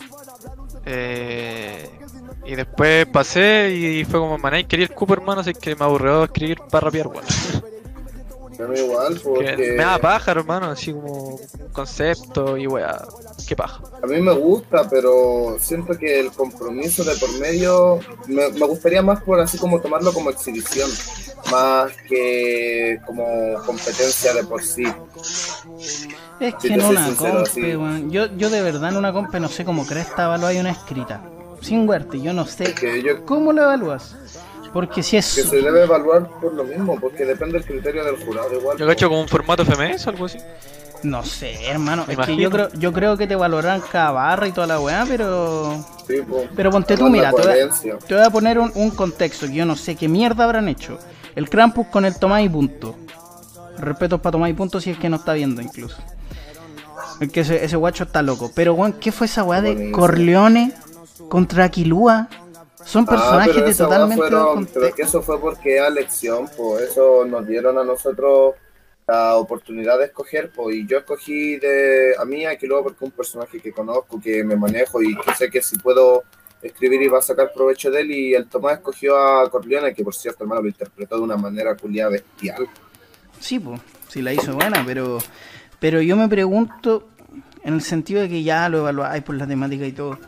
eh, y después pasé y fue como Manei quería el cupo hermano, así que me aburrió escribir para rapear, weón. <laughs> A mí igual, Que porque me da paja, hermano, así como concepto y weá. Qué paja. a mí me gusta, pero siento que el compromiso de por medio me, me gustaría más por así como tomarlo como exhibición, más que como competencia de por sí. Es que en una sincero, compe, weón. Yo, yo de verdad en una compe no sé cómo cresta evaluar una escrita. Sin huerte, yo no sé Que yo cómo lo evalúas. Porque si que es. se debe evaluar por lo mismo, porque depende del criterio del jurado igual. Yo cacho como un formato FMS o algo así. No sé, hermano. Me Es que imagino. yo creo, yo creo que te valorarán cada barra y toda la weá, pero. Sí. Pero ponte tú, mira, te voy, a, coherencia. te voy a poner un, un contexto que yo no sé qué mierda habrán hecho. El Krampus con el Tomás y punto. Respetos para Tomás y punto si es que no está viendo incluso. Es que ese, ese guacho está loco. Pero, weón, ¿qué fue esa weá de. Corleone contra Aquilúa? Son Ah, personajes de totalmente fueron- Pero que eso fue porque era elección, pues eso nos dieron a nosotros la oportunidad de escoger, pues y yo escogí de a mí aquí luego porque un personaje que conozco, que me manejo y que sé que si puedo escribir y va a sacar provecho de él y el Tomás escogió a Corleone, que por cierto hermano lo interpretó de una manera culiada bestial. Sí, pues, sí la hizo buena, pero, pero yo me pregunto, en el sentido de que ya lo evaluáis por la temática y todo.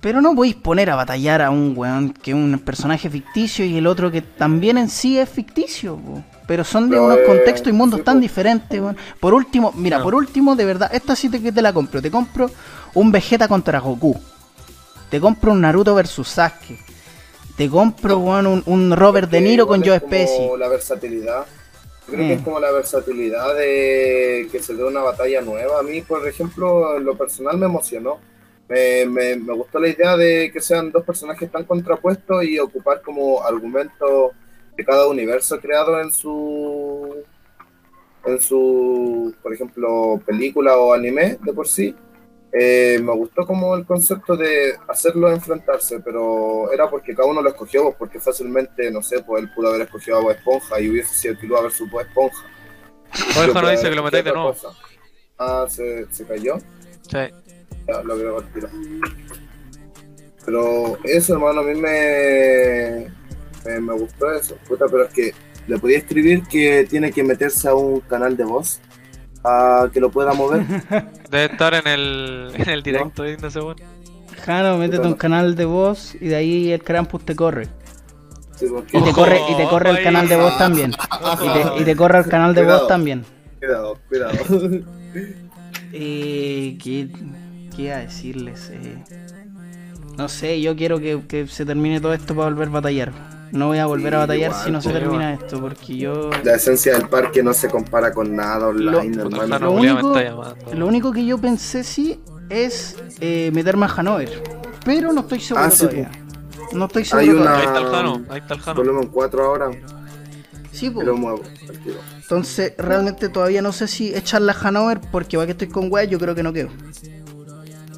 Pero no podéis poner a batallar a un weón que es un personaje ficticio y el otro que también en sí es ficticio, po. pero son de Pero, unos eh, contextos y mundos sí, tan po. diferentes. weón. Por último, mira, No. por último, de verdad, esta sí te, la compro. Te compro un Vegeta contra Goku. Te compro un Naruto versus Sasuke. Te compro weón, un, un Robert De Niro con Joe es como Pesci. La versatilidad. Yo creo Mm. que es como la versatilidad de que se dé una batalla nueva. A mí, por ejemplo, en lo personal me emocionó. Me, me, me gustó la idea de que sean dos personajes tan contrapuestos y ocupar como argumento de cada universo creado en su en su, por ejemplo, película o anime de por sí. Eh, me gustó como el concepto de hacerlo enfrentarse, pero era porque cada uno lo escogió, pues, porque fácilmente, no sé, pues él pudo haber escogido a Bob Esponja y hubiese sido Kilo versus Bob Esponja. Yo no dice que lo metáis de nuevo. cosa. Ah, se, se cayó. Sí. Lo tiro. Pero eso, hermano, a mí me, me, me gustó eso. Puta, pero es que le podía escribir que tiene que meterse a un canal de voz a que lo pueda mover. <laughs> Debe estar en el, en el directo no sé, bueno. Jano, métete a un canal de voz y de ahí el Krampus te corre. Sí, porque- Y te corre, y te corre el canal de voz también. Y te, y te corre el canal de voz Cuidado. también. Cuidado, cuidado. <laughs> Eh, ¿qué, ¿Qué iba a decirles? Eh, no sé, yo quiero que, que se termine todo esto para volver a batallar. No voy a volver a batallar igual, si no se pues, termina esto, porque yo... La esencia del parque no se compara con nada online, Lo- hermano. Lo único-. Lo que yo pensé sí es eh, meterme a Hanover. Pero no estoy seguro Ah, sí, todavía. No estoy Hay seguro una- Ahí está el Jano, ahí está el Jano. Volumen 4 ahora, Sí, y lo muevo. Entonces, realmente todavía no sé si echarla a Hanover porque va que estoy con weá, yo creo que no quedo.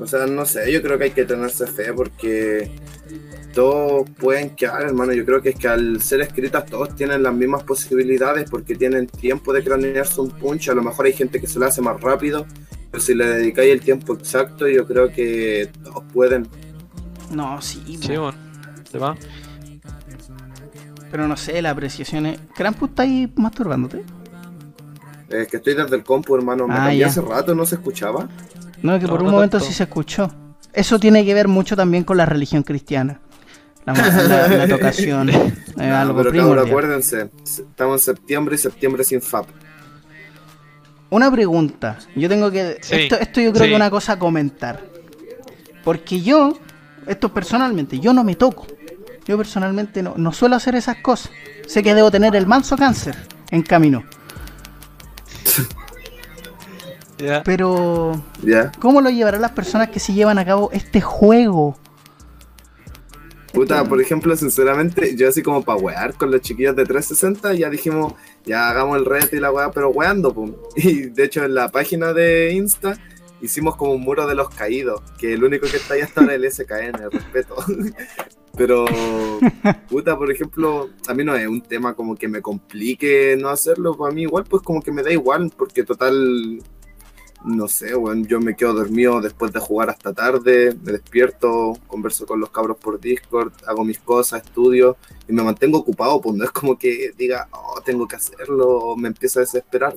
O sea, no sé, yo creo que hay que tenerse fe porque todos pueden quedar, hermano. Yo creo que es que al ser escritas todos tienen las mismas posibilidades porque tienen tiempo de cranearse un punch. A lo mejor hay gente que se lo hace más rápido, pero si le dedicáis el tiempo exacto, yo creo que todos pueden. No, sí. Sí, bueno. ¿Se va? pero no sé, la apreciación es... Krampus está ahí masturbándote. Es que estoy desde el compu, hermano. Me Ah, cambié ya. hace rato, no se escuchaba. No, que No, por un no momento tanto. sí se escuchó. Eso tiene que ver mucho también con la religión cristiana. La, la, la <laughs> tocación es Ah, algo pero cabrón, acuérdense, estamos en septiembre y septiembre sin FAP. Una pregunta. Yo tengo que. Sí, esto, esto yo creo sí. que es una cosa a comentar. Porque yo, esto personalmente, yo no me toco. Yo personalmente no, no suelo hacer esas cosas. Sé que debo tener el manso cáncer en camino. <laughs> Pero. ¿cómo lo llevarán las personas que se llevan a cabo este juego? Puta, por ejemplo, sinceramente, yo así como para wear con los chiquillos de 360, ya dijimos, ya hagamos el reto y la weá, pero weando, pum. <laughs> Y de hecho en la página de Insta hicimos como un muro de los caídos, que el único que está ahí hasta ahora es el SKN, respeto. <laughs> Pero, puta, por ejemplo, a mí no es un tema como que me complique no hacerlo, para mí igual, pues como que me da igual, porque total, no sé, weón, yo me quedo dormido después de jugar hasta tarde, me despierto, converso con los cabros por Discord, hago mis cosas, estudio y me mantengo ocupado, pues no es como que diga, oh, tengo que hacerlo, o me empiezo a desesperar.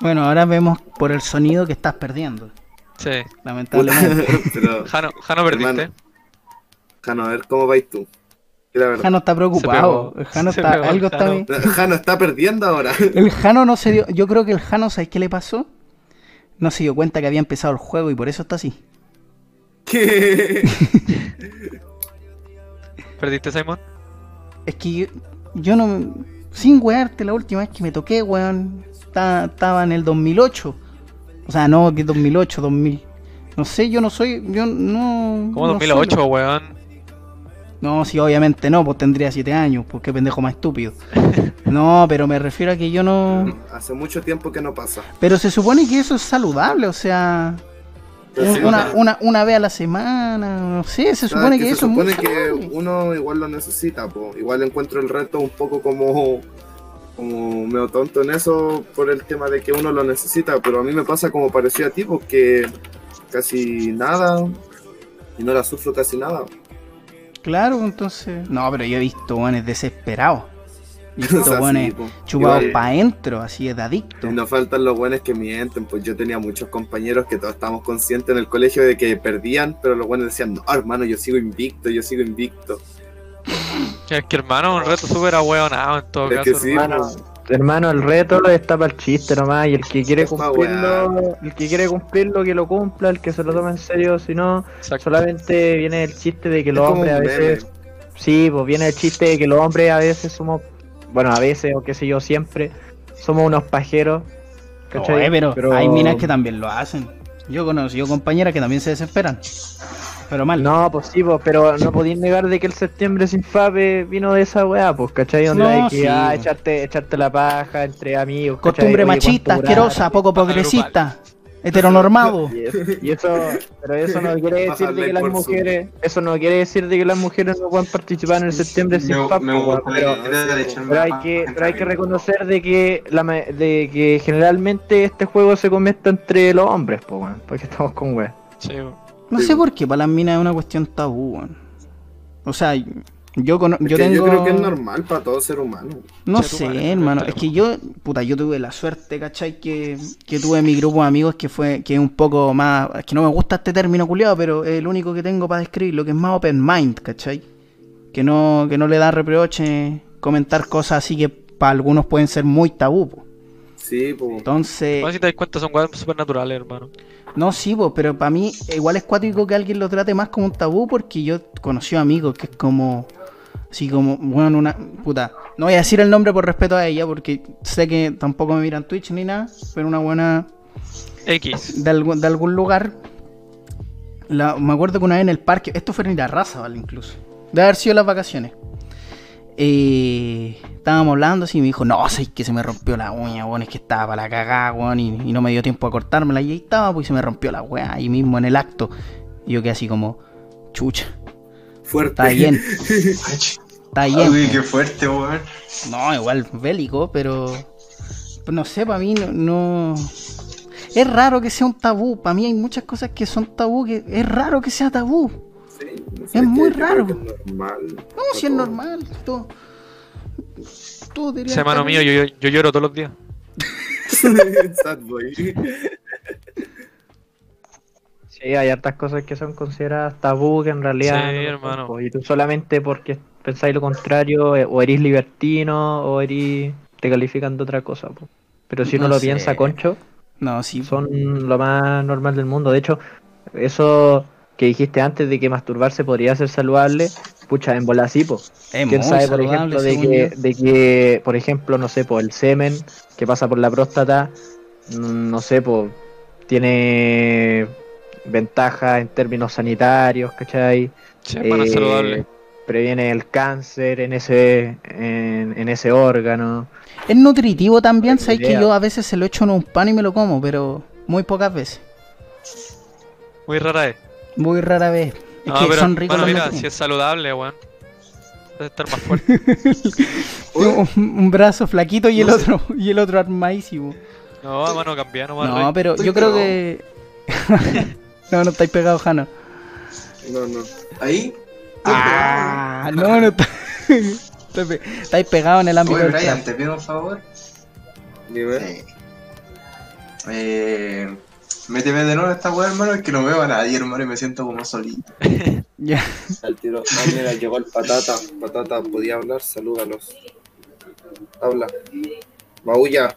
Bueno, ahora vemos por el sonido que estás perdiendo. Sí. Lamentablemente. <laughs> Pero, Jano, Jano perdiste. Hermano. Jano, a ver cómo vais tú. La verdad. Jano está preocupado. Jano <laughs> está, algo está bien. Jano está perdiendo ahora. <laughs> El Jano no se dio. Yo creo que el Jano, ¿sabes qué le pasó? No se dio cuenta que había empezado el juego y por eso está así. ¿Qué? <laughs> ¿Perdiste, Simon? Es que yo, yo no. Sin wearte, la última vez que me toqué, weón, ta- estaba en el 2008. O sea, no, que 2008, 2000. No sé, yo no soy. Yo no. Como no 2008, soy- weón. No, sí, obviamente no, pues tendría 7 años, pues qué pendejo más estúpido. <laughs> No, pero me refiero a que yo no. Hace mucho tiempo que no pasa. Pero se supone que eso es saludable, o sea. Sí, una, una, una vez a la semana, no sé, se supone que, se eso es muy supone que saludable. uno igual lo necesita, po. igual encuentro el reto un poco como como medio tonto en eso por el tema de que uno lo necesita, pero a mí me pasa como pareció a ti, porque casi nada y no la sufro casi nada. Claro, entonces. No, pero yo he visto guanes desesperados. He <laughs> visto O sea, guanes sí, chupados Igual- para adentro, así de adicto. Y no faltan los buenos que mienten, pues yo tenía muchos compañeros que todos estábamos conscientes en el colegio de que perdían, pero los buenos decían, no, hermano, yo sigo invicto, yo sigo invicto. Es que hermano, un reto súper ahueonado en todo Es caso. que sí, hermano. pues, Hermano, el reto está para el chiste nomás, y el que quiere cumplirlo, el que quiere cumplirlo, que lo cumpla, el que se lo tome en serio, si no, Exacto. solamente viene el chiste de que es los hombres a veces, sí, pues viene el chiste de que los hombres a veces somos, bueno, a veces, o qué sé yo, siempre, somos unos pajeros, ¿cachai? Oye, pero, hay minas que también lo hacen. Yo conocí compañeras que también se desesperan. Pero mal. No, pues sí, pues, pero no podéis negar de que el septiembre sin FAPE vino de esa weá, pues, ¿cachai? Donde No, hay que sí. ah, echarte, echarte la paja entre amigos. Costumbre Oye, machista, ¿cuánto asquerosa, poco progresista, heteronormado. <laughs> Y eso, y eso- pero eso no quiere <laughs> decir de que las mujeres, eso no quiere decir de que las mujeres no puedan participar en el septiembre sin me pues, gusta pero, hay que, pero hay que reconocer de que la de que generalmente este juego se cometa entre los hombres, pues, weón, porque estamos con weón. Sí, No sé por qué para las minas es una cuestión tabú. O sea, yo, cono- Es yo que tengo... yo creo que es normal para todo ser humano. No Ser sé, humano, hermano. Es que yo, puta, yo tuve la suerte, ¿cachai? Que, que tuve mi grupo de amigos que fue, que es un poco más, es que no me gusta este término culiado, pero es el único que tengo para describirlo, que es más open mind, ¿cachai? Que no, que no le da reproche comentar cosas así que para algunos pueden ser muy tabú. po. Sí, pues. Entonces, Bueno, si te das cuenta, son weas súper naturales, hermano. No, sí, pero para mí igual es cuático que alguien lo trate más como un tabú porque yo conocí amigos que es como, así como, bueno, una puta. No voy a decir el nombre por respeto a ella porque sé que tampoco me miran Twitch ni nada, pero una buena X. de algún, de algún lugar. La- me acuerdo que una vez en el parque, esto fue en la raza, ¿vale? Incluso. De haber sido las vacaciones. Eh, estábamos hablando así y me dijo, no, sé que se me rompió la uña, weón, es que estaba para la cagada, weón, y, y no me dio tiempo a cortármela. Y ahí estaba, pues y se me rompió la weá ahí mismo en el acto. Y yo quedé así como, chucha, Fuerte. está bien, <laughs> está bien. Uy, po". qué fuerte, weón. No, igual bélico, pero pero no sé, para mí no, no- Es raro que sea un tabú. Para mí hay muchas cosas que son tabú que es raro que sea tabú. Sí, no sé, Es muy raro. que es normal. No, si es normal. Todo, todo debería Ese hermano mío, yo, yo, yo lloro todos los días. Sad boy. <laughs> Sí, hay hartas cosas que son consideradas tabú que en realidad. Sí, no hermano. Y tú solamente porque pensáis lo contrario, eh, o eres libertino, o eres. te califican de otra cosa, po. Pero si uno No lo sé. piensa, concho, No, sí. son lo más normal del mundo. De hecho, eso que dijiste antes de que masturbarse podría ser saludable, pucha, en bola sí, po. es ¿Quién sabe, por ejemplo, de que, de que, por ejemplo, no sé, por el semen que pasa por la próstata, mm, no sé, pues tiene ventaja en términos sanitarios, ¿cachai? Sí, Eh, saludable. Previene el cáncer en ese, en, en ese órgano. Es nutritivo también, sabes que yo a veces se lo echo en un pan y me lo como, pero muy pocas veces. Muy rara es. Muy rara vez. Es No, que pero, son ricos bueno, los mira, si es saludable, weón. Debe estar más fuerte. <laughs> Un, un brazo flaquito y el No sé. otro y el otro armadísimo. No, mano, cambié nomás. No, rey. pero Estoy yo creo pegado. que. <laughs> no, no estáis pegados, Jano. No, no. Ahí. Ah, no, no está- Estáis pe- estáis pegados en el ámbito Oye, Brian, te pido un favor. Dime. Eh, eh, méteme de nuevo a esta weá, hermano, es que no veo a nadie, hermano, y me siento como solito. <laughs> Ya. Al tiro. Ah, mira, llegó el patata. Patata, podía hablar, salúdalos. Habla. Maulla.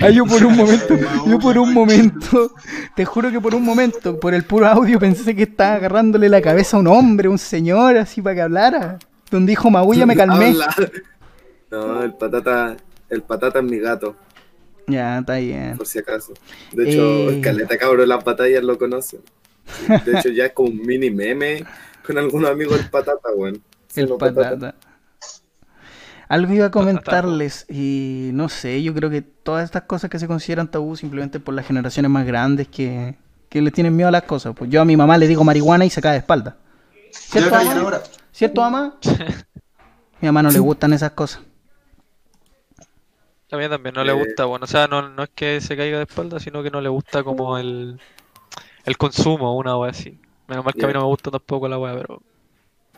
Ah, yo por un momento, yo por un momento, te juro que por un momento, por el puro audio pensé que estaba agarrándole la cabeza a un hombre, un señor, así para que hablara. Donde dijo Magulla me calmé. Habla. No, el patata. El patata es mi gato, Ya, está bien. por si acaso. De hecho, Eh. Caleta Cabro las batallas lo conocen. De hecho, ya es como un mini meme con algunos amigos el patata, weón. El lo patata. Algo iba a comentarles y no sé, yo creo que todas estas cosas que se consideran tabú simplemente por las generaciones más grandes que, que le tienen miedo a las cosas. Pues yo a mi mamá le digo marihuana y se cae de espalda. ¿Cierto, mamá? ¿Cierto, <laughs> mamá? Mi mamá no le gustan esas cosas. A mí también no le Eh. gusta, bueno, o sea, no, no es que se caiga de espalda, sino que no le gusta como el, el consumo, una wea así. Menos mal que a mí no me gusta tampoco la wea, pero.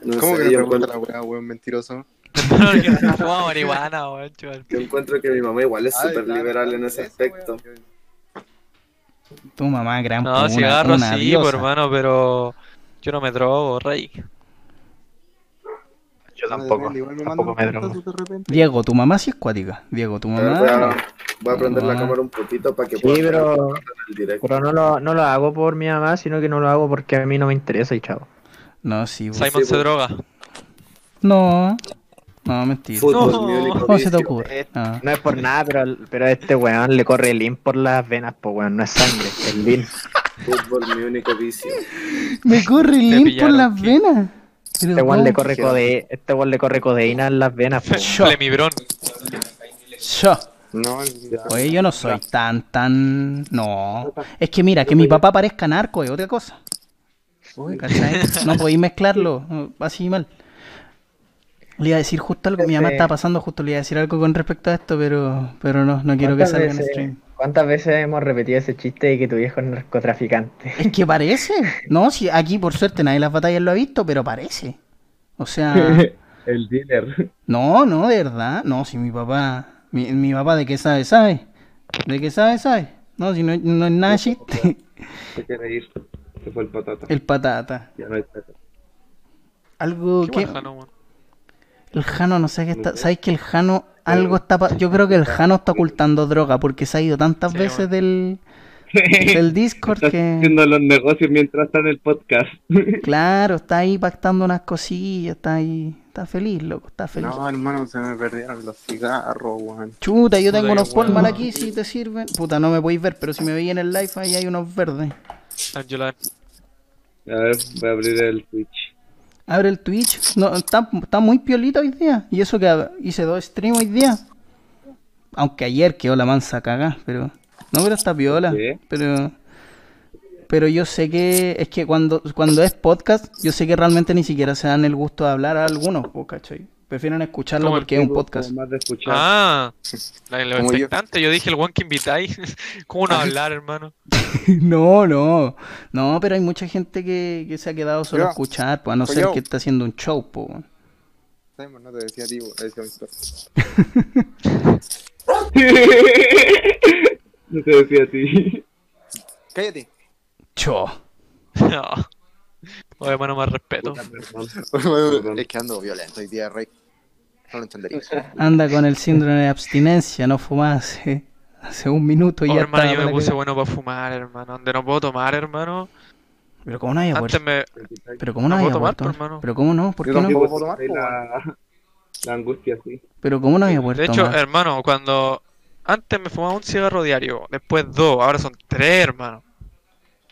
No ¿Cómo sé, que pregunta encuentro, la weá, weón, mentiroso? <laughs> <laughs> No, que no marihuana, weón, chaval. yo encuentro que mi mamá igual es súper liberal en ese aspecto. Tu mamá, gran No, cigarro sí, diosa. pues, hermano, pero yo no me drogo, rey. Yo tampoco. igual me me drogo. Diego, tu mamá sí es cuática. Diego, tu mamá. voy, a, voy a prender la cámara un poquito para que Sí, pueda pero- ver el directo. Pero no lo, no lo hago por mi mamá, sino que no lo hago porque a mí no me interesa y chao. No, sí. vos. Simon sí, se pues. droga. No. No, mentira. Fútbol, No. mi único ¿Cómo se te vicio. ocurre? Ah. No es por nada, pero, pero a este weón le corre el lin por las venas, pues weón, no es sangre, es lin. Fútbol, mi único vicio. Me corre el lin por las ¿qué? venas. Este weón le corre code, este le corre codeína en las venas, pues. Flemibrón. Yo. No, Oye, yo no soy tan, tan. No. Es que mira, que mi papá parezca narco es otra cosa. ¿Cachai? No podéis mezclarlo. <laughs> Así mal. Le iba a decir justo algo. Mi mamá Ese- estaba pasando justo. Le iba a decir algo con respecto a esto, pero, pero no, no quiero que ¿Cuántas salga en stream. ¿Cuántas veces hemos repetido ese chiste de que tu viejo es narcotraficante? Es que <laughs> parece. No, si aquí por suerte nadie de las batallas lo ha visto, pero parece. O sea. <laughs> el dealer. No, no, de verdad. No, si mi papá. Mi, mi papá de qué sabe, sabe. De qué sabe, sabe. No, si no, no es nada chiste. Se quiere ir. Se fue el patata. El patata. Ya no hay patata. Algo Qué que. baja, no, weón. El Jano, no sé qué está. ¿Sabes que el Jano algo está. pa- Yo creo que el Jano está ocultando droga porque se ha ido tantas Sí, veces bueno. del. <laughs> Del Discord que. los negocios mientras está en el podcast. <laughs> Claro, está ahí pactando unas cosillas. Está ahí. Está feliz, loco. Está feliz. No, hermano, se me perdieron los cigarros, weón. Chuta, yo tengo unos polman bueno. aquí si te sirven. Puta, no me podéis ver, pero si me veis en el live ahí hay unos verdes. Angela. A ver, voy a abrir el Twitch. Abre el Twitch. No, está, está muy piolito hoy día. Y eso que hice dos streams hoy día. Aunque ayer quedó la mansa cagada, pero. No, pero está piola. qué? Pero. Pero yo sé que. Es que cuando, cuando es podcast, yo sé que realmente ni siquiera se dan el gusto de hablar a algunos, ¿cachai? Prefieren escucharlo Como el porque es un podcast. Más de escuchar. Ah, <laughs> la, lo yo. expectante. Yo dije el one que invitáis. <laughs> ¿Cómo no hablar, hermano? <laughs> No, no. No, pero hay mucha gente que, que se ha quedado solo a escuchar, pues a no Pues ser yo. que está haciendo un show, po. Simon, no te decía a perro. No te decía a ti. Cállate. Cho. No. Oye, hermano, más respeto. <laughs> Perdón. es que ando violento hoy día, Rey. No lo entendería. <laughs> Anda con el síndrome de abstinencia, no fumas hace, hace un minuto y Oh, ya hermano, está. yo me puse que- bueno para fumar, hermano. Donde no puedo tomar, hermano. Pero cómo no había Antes puerto. me. Pero cómo no no tomar, pues, hermano. Pero cómo no, ¿por Yo qué no? puedo tomar, la, la angustia, sí. Pero cómo no había puerto. De hecho, más? hermano, cuando. Antes me fumaba un cigarro diario, después dos, ahora son tres, hermano.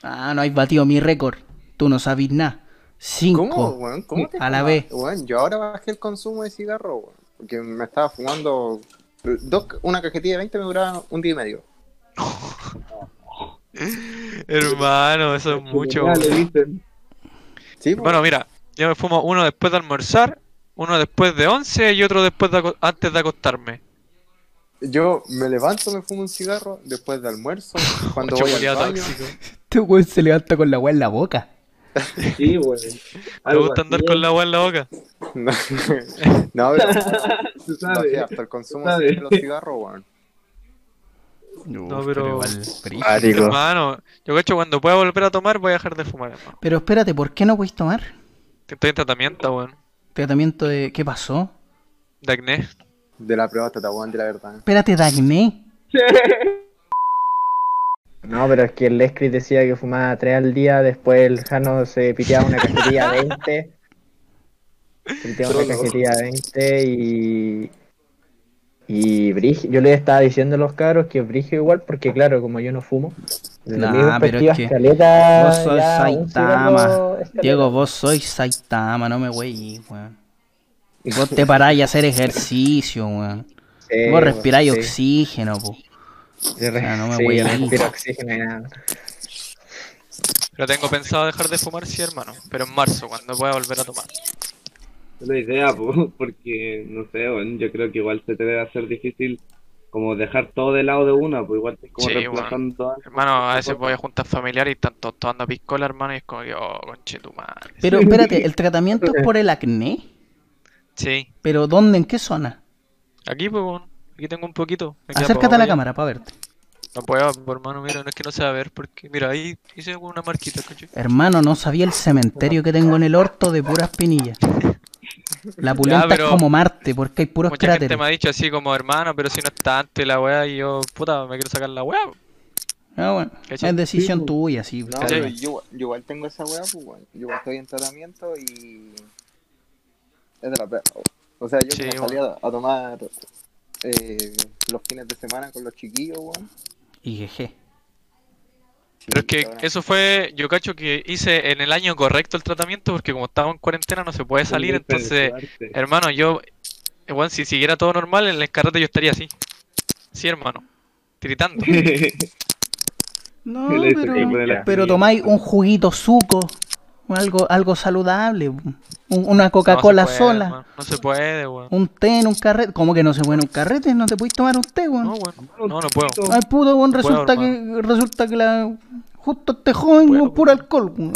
Ah, no hay batido mi récord. Tú no sabes nada. Cinco. ¿Cómo, weón? ¿Cómo te A la vez. Weón, yo ahora bajé el consumo de cigarro, weón. Porque me estaba fumando. Dos, una cajetilla de 20 me duraba un día y medio. <laughs> Hermano, eso es mucho. Sí, po. Bueno, mira, yo me fumo uno después de almorzar, uno después de once y otro después de antes de acostarme. Yo me levanto, me fumo un cigarro después de almuerzo, <laughs> cuando voy al baño. tóxico. Este weón se levanta con la weá en la boca. <laughs> Sí, weón. ¿Te gusta andar con la agua en la boca? No, <laughs> no pero Tú no, sabes. hasta el consumo de los cigarros, weón. No, pero- igual, brígido. Ático. Hermano, yo cacho cuando pueda volver a tomar voy a dejar de fumar, hermano. Pero espérate, ¿por qué no podéis tomar? Estoy en tratamiento, weón. Tratamiento de. ¿Qué pasó? De acné. De la próstata, weón, de la verdad. Espérate, de acné. <laughs> No, pero es que el Lescrit decía que fumaba 3 al día, después el Jano se piteaba una cajetilla 20. Se piteaba una cajetilla 20 y. Y Brigio, yo le estaba diciendo a los cabros que Brigio igual, porque claro, como yo no fumo, desde Nah, mi pero es que escaleta, vos sos ya Saitama. Diego, vos sois Saitama, no me wey, weón. Vos te paráis a hacer ejercicio, weón. Sí, Vos respiráis sí. oxígeno, po. Sea, no me sí, voy a respiro oxígeno y nada. Pero tengo pensado dejar de fumar, sí, hermano. Pero en marzo, cuando pueda volver a tomar. Es la idea, <laughs> po, porque, no sé, yo creo que igual se te debe hacer difícil como dejar todo de lado de una, pues igual te como Sí, reemplazando todas. Hermano, a veces voy a juntas familiares y están todos tomando piscola, hermano, y es como que, oh, conche tu madre. Pero espérate, ¿el tratamiento es por el acné? Sí. ¿Pero dónde? ¿En qué zona? Aquí, pues. Aquí tengo un poquito. Me Acércate poco a la ya. cámara para verte. No puedo, pues, hermano, mira, no es que no se va a ver, porque, mira, ahí hice una marquita, ¿cachai? Hermano, no sabía el cementerio que tengo en el orto de puras pinillas. La <laughs> pulenta pero es como Marte, porque hay puros Mucha gente cráteres. me ha dicho así como, hermano, pero si no es tanto y la weá, y yo, puta, me quiero sacar la weá. Ah, bueno, ¿Cachai? es decisión tuya, sí. No, está yo, yo igual tengo esa weá, pues. Yo igual estoy en tratamiento y. Es de la perra. O sea, yo Sí, como salí a, a tomar eh, los fines de semana con los chiquillos, weón. Y jeje. Sí, Pero es que cabrón. eso fue, yo cacho que hice en el año correcto el tratamiento, porque como estaba en cuarentena no se puede salir, entonces, hermano, yo, igual si siguiera todo normal, en el carrete yo estaría así. Sí, hermano. Tiritando. <laughs> No, pero, pero tomáis un juguito suco, algo, algo saludable, un- una No Coca-Cola puede, sola, hermano, No se puede, weón. un té en un carrete. ¿Cómo que no se puede en un carrete? ¿No te puedes tomar un té, weón? No, weón. No, no puedo. Ay, puto, weón, No puedo, resulta que, resulta que la, justo este joven, weón, puro alcohol, weón.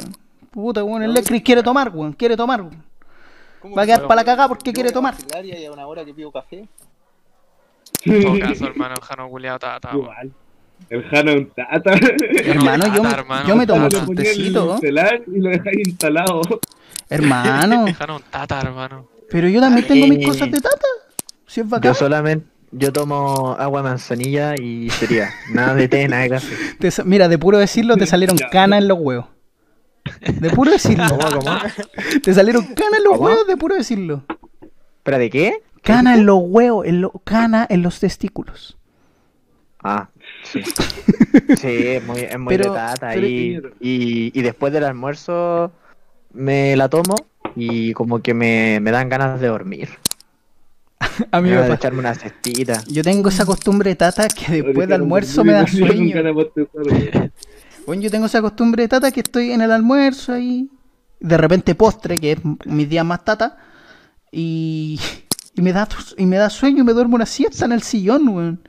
Puta, weón, el Lecris quiere tomar, weón, quiere tomar, weón. ¿Cómo Va a que quedar no? para la cagada porque quiere a tomar. Y hay una hora que pido café. En todo <laughs> caso, hermano, Jano culiado, ta, ta. Igual. El Jano un tata. Hermano, yo me, Tata, hermano, yo me tomo tata. un el tecito, y lo dejáis instalado. hermano. Jano un tata, hermano. Pero yo también tengo mis Eh, cosas de tata. Si es bacán. Yo solamente, yo tomo agua de manzanilla y sería, nada de té, nada de café. <laughs> Te sa- mira, de puro decirlo, te salieron canas en los huevos. De puro decirlo. ¿Cómo, cómo? <laughs> Te salieron canas en los ¿Cómo? huevos de puro decirlo. ¿Espera, de qué? Cana en los huevos, en lo, cana en los testículos. Ah, sí. <laughs> Sí, es muy, es muy Pero- de tata. pero- Y, y, y después del almuerzo me la tomo y como que me, me dan ganas de dormir. A mí Me me de pasa. echarme una cestita. Yo tengo esa costumbre de tata que después de almuerzo me da sueño. <laughs> Bueno, yo tengo esa costumbre de tata que estoy en el almuerzo ahí. De repente postre, que es mis días más tata. Y, <laughs> y, me da, y me da sueño y me duermo una siesta en el sillón, weón.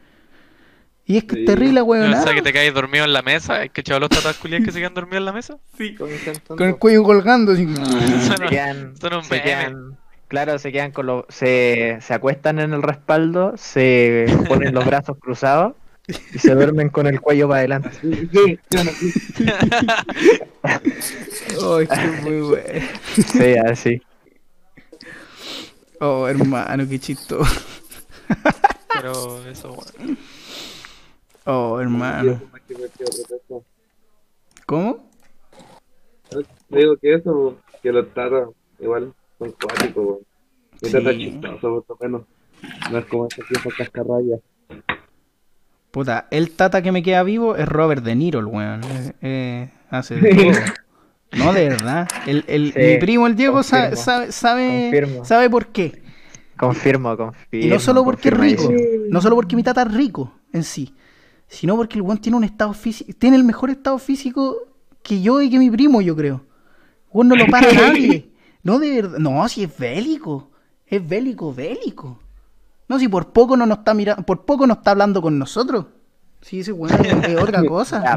Y es que es Sí. terrible, ¿No weón. sabes que te caes dormido en la mesa? ¿Hay que echar los tatas que se quedan dormidos en la mesa? Con el cuello colgando. así. Se Son- quedan, son un se quedan- claro, se quedan con los, se, se acuestan en el respaldo, se ponen los brazos <laughs> cruzados y se duermen con el cuello para adelante. Oh, es que es muy <laughs> bueno. Sí, así. Oh, hermano, qué chistoso. Pero eso, weón. Oh, hermano. ¿Cómo? Digo que eso, que los tatas igual son cuáticos, weón. Mi tata Sí. chistoso, por lo menos. No es como ese tipo cascarraya. Puta, el tata que me queda vivo es Robert De Niro, el weón. Eh, eh, hace de <laughs> todo. No, de verdad. El, el, Sí, mi primo, el Diego, sabe, confirmo, sabe, sabe, confirmo. sabe por qué. Confirmo, confirmo. Y no solo porque es rico, no solo porque mi tata es rico en sí, sino porque el weón tiene un estado físico, tiene el mejor estado físico que yo y que mi primo, yo creo. Weón no lo para <laughs> nadie. No, de verdad. No, si es bélico. Es bélico, bélico. No, si por poco no nos está mirando, por poco no está hablando con nosotros. Sí, ese weón es otra <laughs> cosa.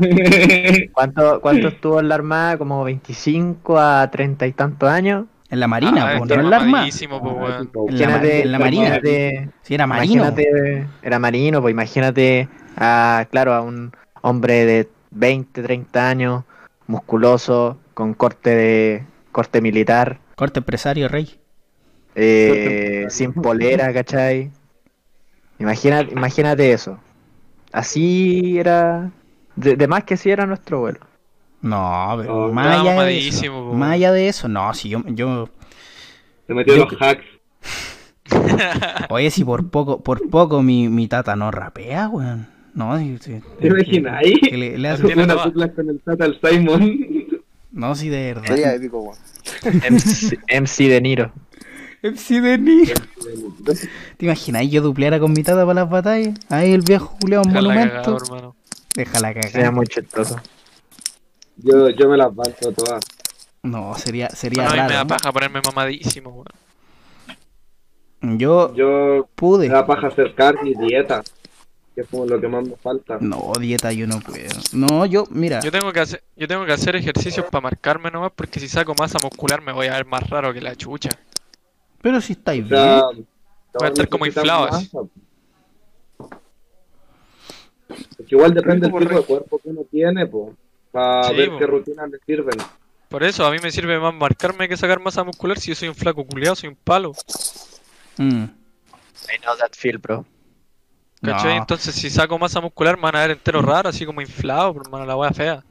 ¿Cuánto, ¿Cuánto estuvo en la Armada? Como 25 a 30 y tantos años. En la marina, Ah, po, este no en la armada. mamadísimo, po, weón. En la, ma- en la marina. imagínate- Sí, era marino. Imagínate, era marino, pues imagínate a, claro, a un hombre de 20, 30 años, musculoso, con corte de corte militar, Corte empresario, rey. eh, sin polera, ¿cachai? Imagínate, imagínate eso. Así era, de, de más que sí era nuestro vuelo. No, pero Oh, más allá de eso. Más allá de eso, no, si yo, yo Se metió Yo- los hacks. Oye, si por poco, por poco mi, mi tata no rapea, weón. No, si, si- ¿Te imaginas ahí? que le, le hace- Una dupla con el Tata al Simon. No, si de Sería verdad. épico, weón. MC, MC De Niro. MC Denis. ¿Te imaginas yo dupleara con mi tata para las batallas? Ahí el viejo Julián Deja la monumento. cagada, hermano. Déjala Sería cagar. muy chistoso. Yo, yo me las banco todas. No, sería, sería Bueno, a mí me da raro. paja ponerme mamadísimo, weón. Yo Yo pude. me da paja hacer carne y dieta. Que es como lo que más me falta. No, dieta yo no puedo. No, yo, mira. Yo tengo que hacer, yo tengo que hacer ejercicios para marcarme nomás, porque si saco masa muscular me voy a ver más raro que la chucha. Pero si estáis O bien. Voy a estar como inflado así. Porque igual depende del tipo de cuerpo que uno tiene, pues. Para Sí, ver po. qué rutinas le sirven. Por eso a mí me sirve más marcarme que sacar masa muscular si yo soy un flaco culiado, soy un palo. Mm. I know that feel, bro. ¿Cachai? No. Entonces si saco masa muscular me van a ver entero raro, así como inflado, pero hermano, la wea fea.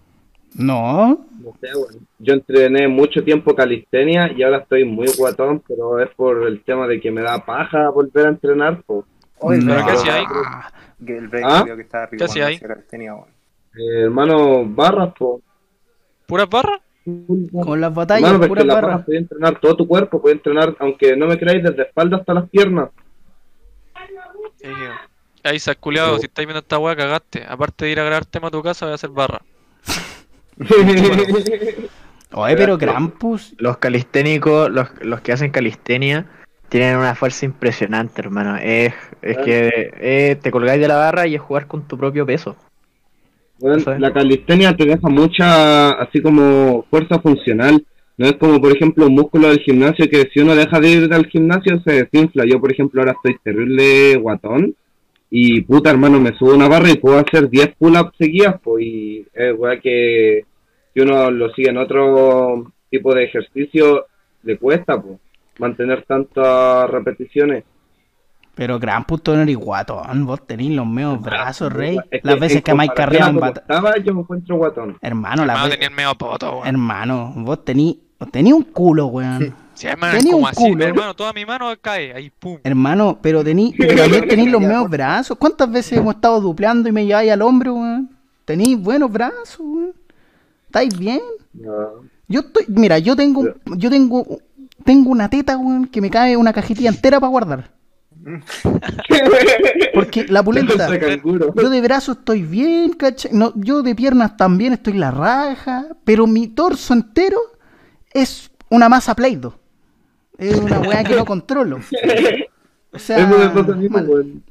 No, No sé, weón. Yo entrené mucho tiempo calistenia y ahora estoy muy guatón, pero es por el tema de que me da paja volver a entrenar, pues. Oye, no. ¿Pero qué hacía ahí? Que el break ¿Ah? que estaba rico ¿Qué hacía ahí? calistenia, weón. Eh, hermano, barras, pues. ¿Puras barras? con las batallas, Hermano, porque puras las barras. puede entrenar todo tu cuerpo, puede entrenar, aunque no me creáis, desde espalda hasta las piernas. Eh, Ahí se culiado, si estáis viendo esta wea cagaste. Aparte de ir a grabar tema a tu casa, voy a hacer barra. <laughs> Oye, pero Krampus. Los calisténicos, los, los que hacen calistenia, tienen una fuerza impresionante, hermano. Es, es que eh, te colgáis de la barra y es jugar con tu propio peso. Bueno, es. la calistenia te deja mucha, así como fuerza funcional. No es como, por ejemplo, un músculo del gimnasio que si uno deja de ir al gimnasio se desinfla. Yo, por ejemplo, ahora estoy terrible guatón. Y puta, hermano, me subo a una barra y puedo hacer 10 pull-ups seguidas. Pues, y es weá que si uno lo sigue en otro tipo de ejercicio, le cuesta, pues, mantener tantas repeticiones. Pero tú no eres guatón. Vos tenés los meos brazos, rey. Es Las veces en que me hay comparación carreado a en como batalla. estaba, yo me encuentro guatón. Hermano, las Hermano, veces. tenía el medio poto, weón. Hermano, vos tenés. Vos tenés un culo, weón. Sí, <laughs> hermano, es tenía como un así. culo. Hermano, toda mi mano cae, ahí pum. Hermano, pero tení, <laughs> pero también tenéis los meos brazos. ¿Cuántas veces hemos estado dupleando y me lleváis al hombro, weón? Tenéis buenos brazos, weón. ¿Estáis bien? No. Yo estoy, mira, yo tengo, yo tengo, tengo una teta, weón, que me cae una cajetilla entera para guardar. <laughs> Porque la pulenta, yo de brazo estoy bien, ¿cachai? No, yo de piernas también estoy la raja, pero mi torso entero es una masa Play-Doh. Es una weá que no controlo. O sea, pasa weón.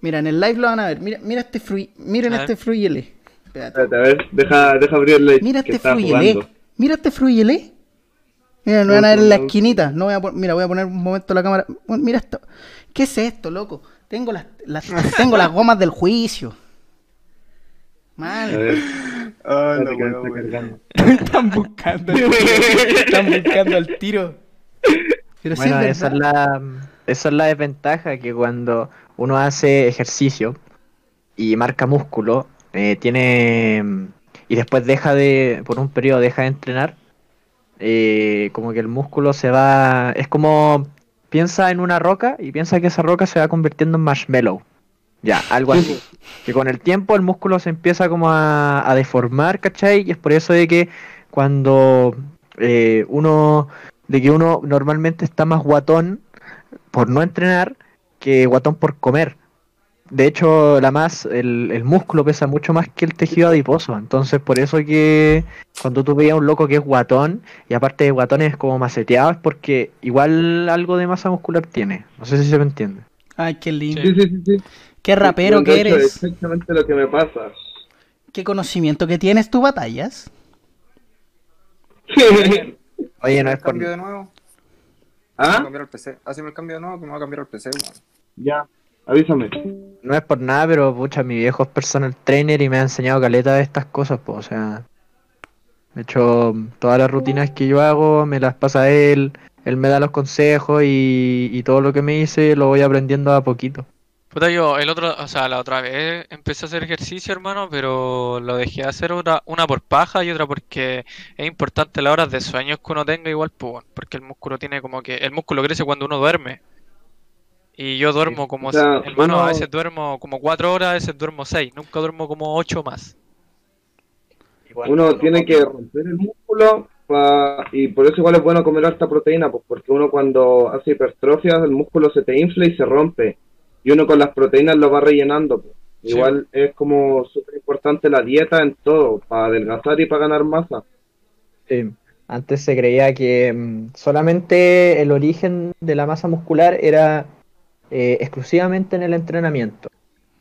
Mira, en el live lo van a ver. Mira, mira este frui, miren este fruyele. Espérate. Espérate, a ver, deja, deja abrirle. Mira que este fruyele. Mira este fruyele. Mira, lo van a ver en la esquinita. No voy a pon- mira, voy a poner un momento la cámara. Bueno, Mira esto. ¿Qué es esto, loco? Tengo las, las- <laughs> tengo las gomas del juicio. A Mal. weá, está weón. cargando. <laughs> Están buscando. el tiro. Están buscando el tiro. Pero sí Bueno, es esa es, la, esa es la desventaja que cuando uno hace ejercicio y marca músculo, eh, tiene y después deja de, por un periodo deja de entrenar, eh, como que el músculo se va, es como piensa en una roca y piensa que esa roca se va convirtiendo en marshmallow. Ya, algo así. Que con el tiempo el músculo se empieza como a, a deformar, ¿cachai? Y es por eso de que cuando eh, uno, de que uno normalmente está más guatón por no entrenar que guatón por comer. De hecho, la más, el, el músculo pesa mucho más que el tejido adiposo. Entonces, por eso que cuando tú veías a un loco que es guatón, y aparte de guatón es como maceteado, es porque igual algo de masa muscular tiene. No sé si se me entiende. Ay, qué lindo. Sí, sí, sí, sí. Qué rapero que eres. Exactamente lo que me pasa. Qué conocimiento que tienes tú batallas. <laughs> Oye, no es el por... cambio de nuevo. Voy a ¿Ah? cambiar el PC. Hazme el cambio de nuevo que me va a cambiar el PC, weón. Ya, avísame. No es por nada, pero pucha, mi viejo es personal trainer y me ha enseñado caleta de estas cosas, pues, o sea. De hecho, todas las rutinas que yo hago me las pasa él, él me da los consejos y, y todo lo que me dice lo voy aprendiendo a poquito. Puta, yo el otro, o sea, la otra vez empecé a hacer ejercicio, hermano, pero lo dejé de hacer una, una por paja y otra porque es importante las horas de sueño que uno tenga igual, pues, bueno, porque el músculo tiene como que, el músculo crece cuando uno duerme. Y yo duermo como, O sea, hermano, a veces duermo como cuatro horas, a veces duermo seis, nunca duermo como ocho más. Uno tiene que romper el músculo pa- y por eso igual es bueno comer harta proteína, pues porque uno cuando hace hipertrofia el músculo se te infla y se rompe y uno con las proteínas lo va rellenando. pues. Sí. Igual es como súper importante la dieta en todo, para adelgazar y para ganar masa. Sí. Antes se creía que mm, solamente el origen de la masa muscular era eh, exclusivamente en el entrenamiento.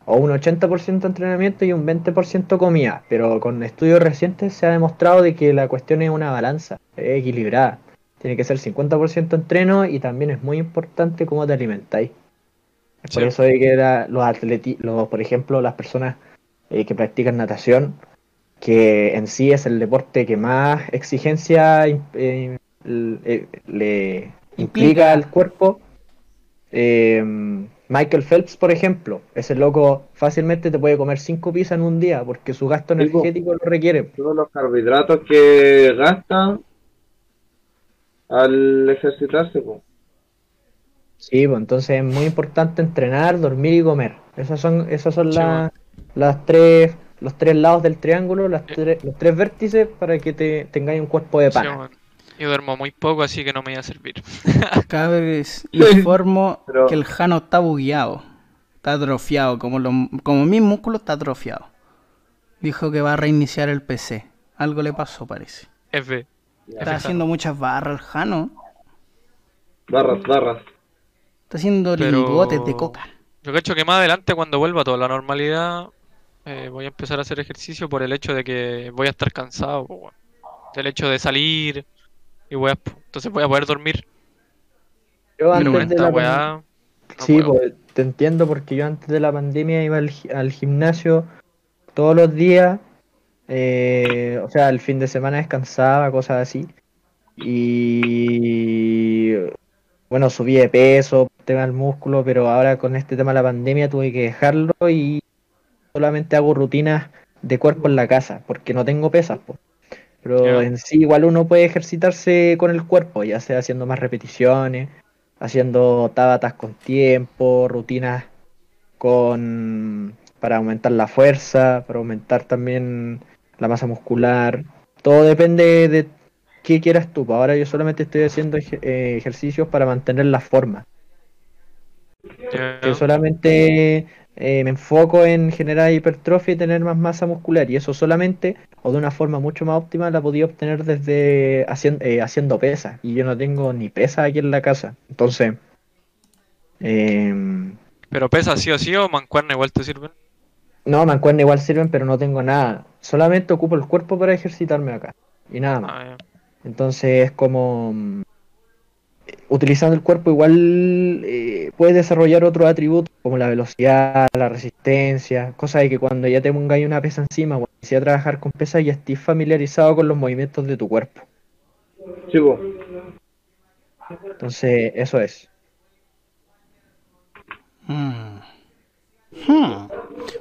O un 80% entrenamiento y un 20% comida. Pero con estudios recientes se ha demostrado de que la cuestión es una balanza, es equilibrada. Tiene que ser 50% entreno y también es muy importante cómo te alimentáis. Por eso de que la- los atleti, los, por ejemplo, las personas eh, que practican natación, que en sí es el deporte que más exigencia eh, eh, le implica al cuerpo. Eh, Michael Phelps, por ejemplo, ese loco fácilmente te puede comer cinco pizzas en un día porque su gasto energético lo requiere. Todos los carbohidratos que gasta al ejercitarse, pues. Sí, pues entonces es muy importante entrenar, dormir y comer. Esas son, esas son Sí, las, las tres, los tres lados del triángulo, las tre- los tres vértices para que te tengáis un cuerpo de Sí, pana. bueno. Yo duermo muy poco, así que no me iba a servir. <laughs> Cabres, <laughs> informo Pero- que el Jano está bugueado. Está atrofiado, como, los, como mi músculo está atrofiado. Dijo que va a reiniciar el PC. Algo le pasó, parece. F. Está haciendo muchas barras el Jano. Barras, barras. Está haciendo Pero- lingotes de coca. Yo cacho que más adelante, cuando vuelva a toda la normalidad, eh, voy a empezar a hacer ejercicio por el hecho de que voy a estar cansado, po, weón. Del hecho de salir y weá. Entonces voy a poder dormir. Yo antes con de esta la weá. no Sí, pues, te entiendo porque yo antes de la pandemia iba al gimnasio todos los días, eh, o sea, el fin de semana descansaba, cosas así. Y bueno, subí de peso, tema del músculo, pero ahora con este tema de la pandemia tuve que dejarlo y solamente hago rutinas de cuerpo en la casa, porque no tengo pesas. Pero en sí igual uno puede ejercitarse con el cuerpo, ya sea haciendo más repeticiones, haciendo tabatas con tiempo, rutinas con para aumentar la fuerza, para aumentar también la masa muscular. Todo depende de qué quieras tú. Ahora yo solamente estoy haciendo ej- eh, ejercicios para mantener la forma. Yo solamente eh, me enfoco en generar hipertrofia y tener más masa muscular. Y eso solamente, o de una forma mucho más óptima, la podía obtener desde haciendo, haciendo pesas. Y yo no tengo ni pesas aquí en la casa. Entonces, em, Pero pesa sí o sí o mancuerna igual te sirven. no, mancuerna igual sirven, pero no tengo nada. Solamente ocupo el cuerpo para ejercitarme acá. Y nada más. Ah. Entonces es como mm, utilizando el cuerpo igual eh, puedes desarrollar otros atributos como la velocidad, la resistencia, cosa de que cuando ya te pongáis una pesa encima, cuando empieces a trabajar con pesas ya estés familiarizado con los movimientos de tu cuerpo. Sí. Entonces eso es. Hmm. Hmm.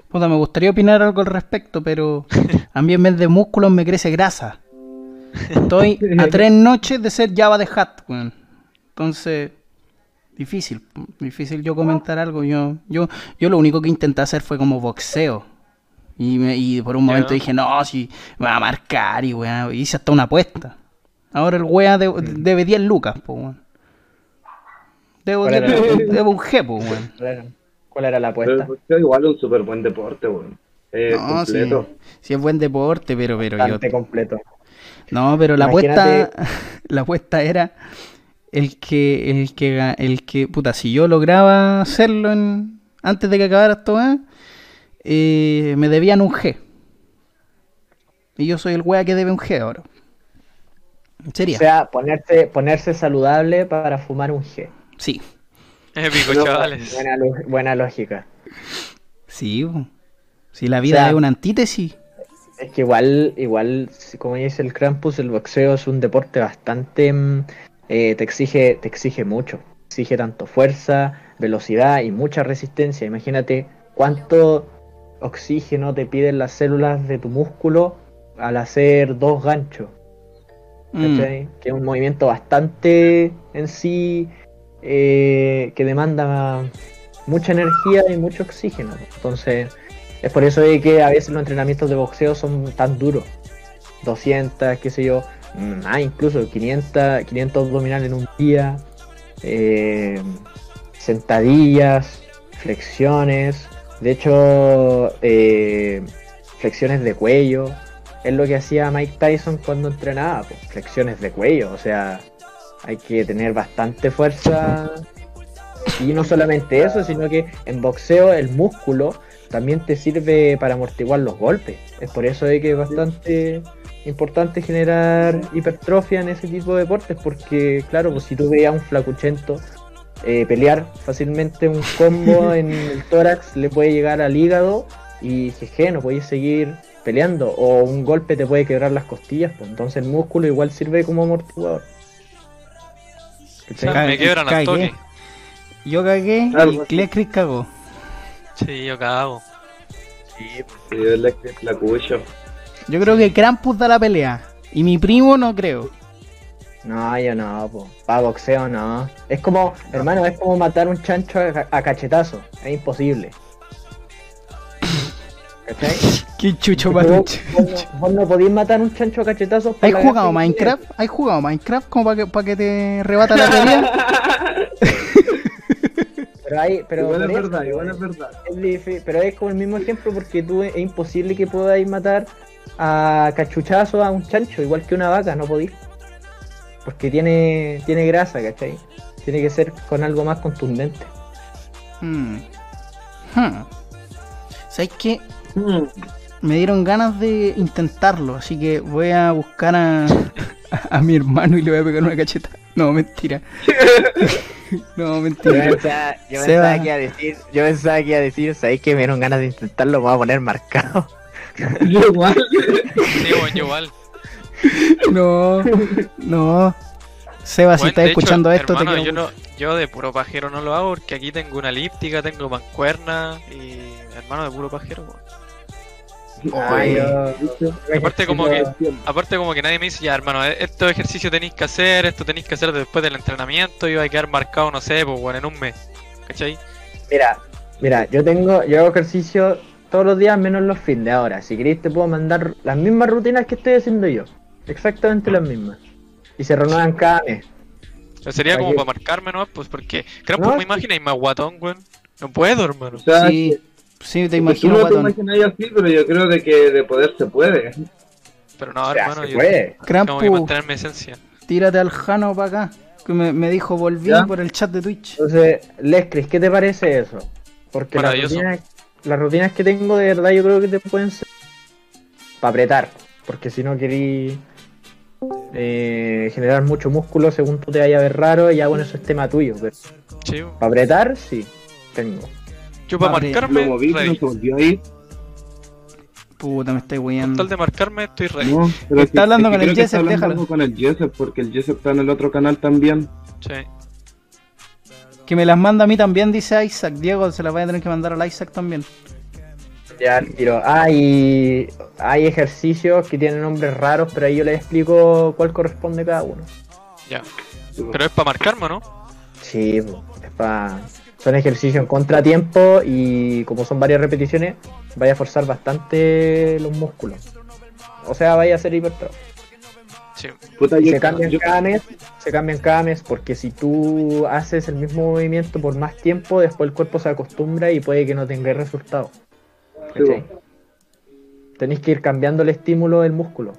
Puta, me gustaría opinar algo al respecto, pero a mí en vez de músculos me crece grasa. Estoy <laughs> a tres noches de ser Java de Hat, weón. Entonces, difícil, difícil yo comentar algo. Yo, yo, yo lo único que intenté hacer fue como boxeo. Y, me- y por un momento dije, no, si me va a marcar y weón, hice hasta una apuesta. Ahora el wea de- debe 10 lucas, po, weón. Debo, ¿Cuál era? debo, un G, po, weón. ¿Cuál era, cuál era la Pero apuesta? el boxeo igual es un súper buen deporte, weón. Eh, No, sí, completo. sí es buen deporte, pero, pero yo... Bastante completo. No, pero la Imagínate- apuesta, <laughs> la apuesta era el que, el que, el que, puta, si yo lograba hacerlo en, antes de que acabara esto, ¿eh? Me debían un G. Y yo soy el wea que debe un G ahora. O Sería. sea, ponerse, ponerse saludable para fumar un G. Sí, Épico, chavales. Buena, lógica. sí. Si la vida sea, es una antítesis. Es que igual, igual, como dice el Krampus, el boxeo es un deporte bastante, mm, eh, te exige, te exige mucho. Exige tanto fuerza, velocidad y mucha resistencia. Imagínate cuánto oxígeno te piden las células de tu músculo al hacer dos ganchos. Mm. Que es un movimiento bastante en sí eh, que demanda mucha energía y mucho oxígeno. Entonces, es por eso de que a veces los entrenamientos de boxeo son tan duros. 200, qué sé yo, más incluso 500, 500 abdominales en un día, eh, sentadillas, flexiones, de hecho, eh, flexiones de cuello. Es lo que hacía Mike Tyson cuando entrenaba, pues, flexiones de cuello, o sea, hay que tener bastante fuerza. Y no solamente eso, sino que en boxeo el músculo también te sirve para amortiguar los golpes. Es por eso de que es bastante importante generar hipertrofia en ese tipo de deportes, porque claro, pues si tú veías a un flacuchento eh, pelear fácilmente un combo <laughs> en el tórax le puede llegar al hígado y jeje, no puedes seguir peleando o un golpe te puede quebrar las costillas, pues entonces el músculo igual sirve como amortiguador. Me quebran toque. Yo cagué y. Clecris cagó. Sí, yo cago. Sí, Sí, es la que la cucho. Yo creo que Krampus da la pelea. Y mi primo no creo. No, yo no, po. para boxeo no. Es como, hermano, es como matar un chancho a, a cachetazo. Es imposible. ¿Cachai? <laughs> Qué chucho para un vos, vos no, vos no podéis matar un chancho a cachetazos. por ¿Has jugado. Minecraft? ¿Has jugado Minecraft como para que, para que te rebata la pelea? <laughs> Pero hay, pero igual es verdad, igual es verdad. es pero es como el mismo ejemplo porque tú es imposible que podáis matar a cachuchazo a un chancho, igual que una vaca, no podéis. Porque tiene, tiene grasa, ¿cachai? Tiene que ser con algo más contundente. Hmm. Hmm. ¿Sabes qué? Hmm. Me dieron ganas de intentarlo, así que voy a buscar a, <laughs> a mi hermano y le voy a pegar una cacheta. No, mentira. <laughs> <laughs> no, Yo mentira. pensaba, yo Seba. pensaba que iba a decir, yo pensaba que iba a decir, ¿sabéis que me dieron ganas de intentarlo? Me voy a poner marcado. <laughs> Yo igual. Sí, bueno, yo igual. No, no. Seba, si Bueno, estás hecho, escuchando esto, hermano, te yo, quiero... no, yo de puro pajero no lo hago porque aquí tengo una elíptica, tengo mancuerna y hermano de puro pajero. weón. Ay, aparte como que aparte como que nadie me dice, ya hermano, e- estos ejercicios tenéis que hacer, esto tenéis que hacer después del entrenamiento y va a quedar marcado, no sé, pues bueno, en un mes. ¿Cachai? Mira, mira, yo tengo, yo hago ejercicio todos los días menos los fines de ahora. Si queréis te puedo mandar las mismas rutinas que estoy haciendo yo. Exactamente las mismas. Y se renuevan cada mes. Sería como para marcarme, ¿no? Pues porque, creo No, por mi imagen y más guatón, weón. No puedo, hermano. Sí, sí, te pues tú imagino, no te imaginas así, pero yo creo de que de poder se puede. Pero no, O sea, hermano, se yo puede. tengo que Krampus, mantener mi esencia. tírate al Jano para acá. Que me, me dijo, volví ¿Ya? por el chat de Twitch. Entonces, Lescris, ¿qué te parece eso? Porque las rutinas, las rutinas que tengo de verdad yo creo que te pueden ser para apretar. Porque si no querís eh, generar mucho músculo según tú te vayas a ver raro, ya bueno, eso es tema tuyo. Pero Sí. para apretar, sí, tengo. Yo para Abre, marcarme, Lo moví, no se volvió ahí. Puta, me estoy Con weyando. tal de marcarme, estoy ready. No, pero Está es que- hablando es que con el hablando déjalo. con el Jessup, porque el Jessup está en el otro canal también. Sí. Que me las manda a mí también, dice Isaac. Diego, se las voy a tener que mandar al Isaac también. Ya, tiro. Hay, hay ejercicios que tienen nombres raros, pero ahí yo les explico cuál corresponde cada uno. Ya. Pero es para marcarme, ¿no? Sí, es pa- son ejercicios en contratiempo y como son varias repeticiones, vaya a forzar bastante los músculos. O sea, vaya a ser hipertrofia. Sí. Puta, Y yo- se cambian yo- cada mes, se cambian cada mes, porque si tú haces el mismo movimiento por más tiempo, después el cuerpo se acostumbra y puede que no tenga resultado. Tenéis que ir cambiando el estímulo del músculo.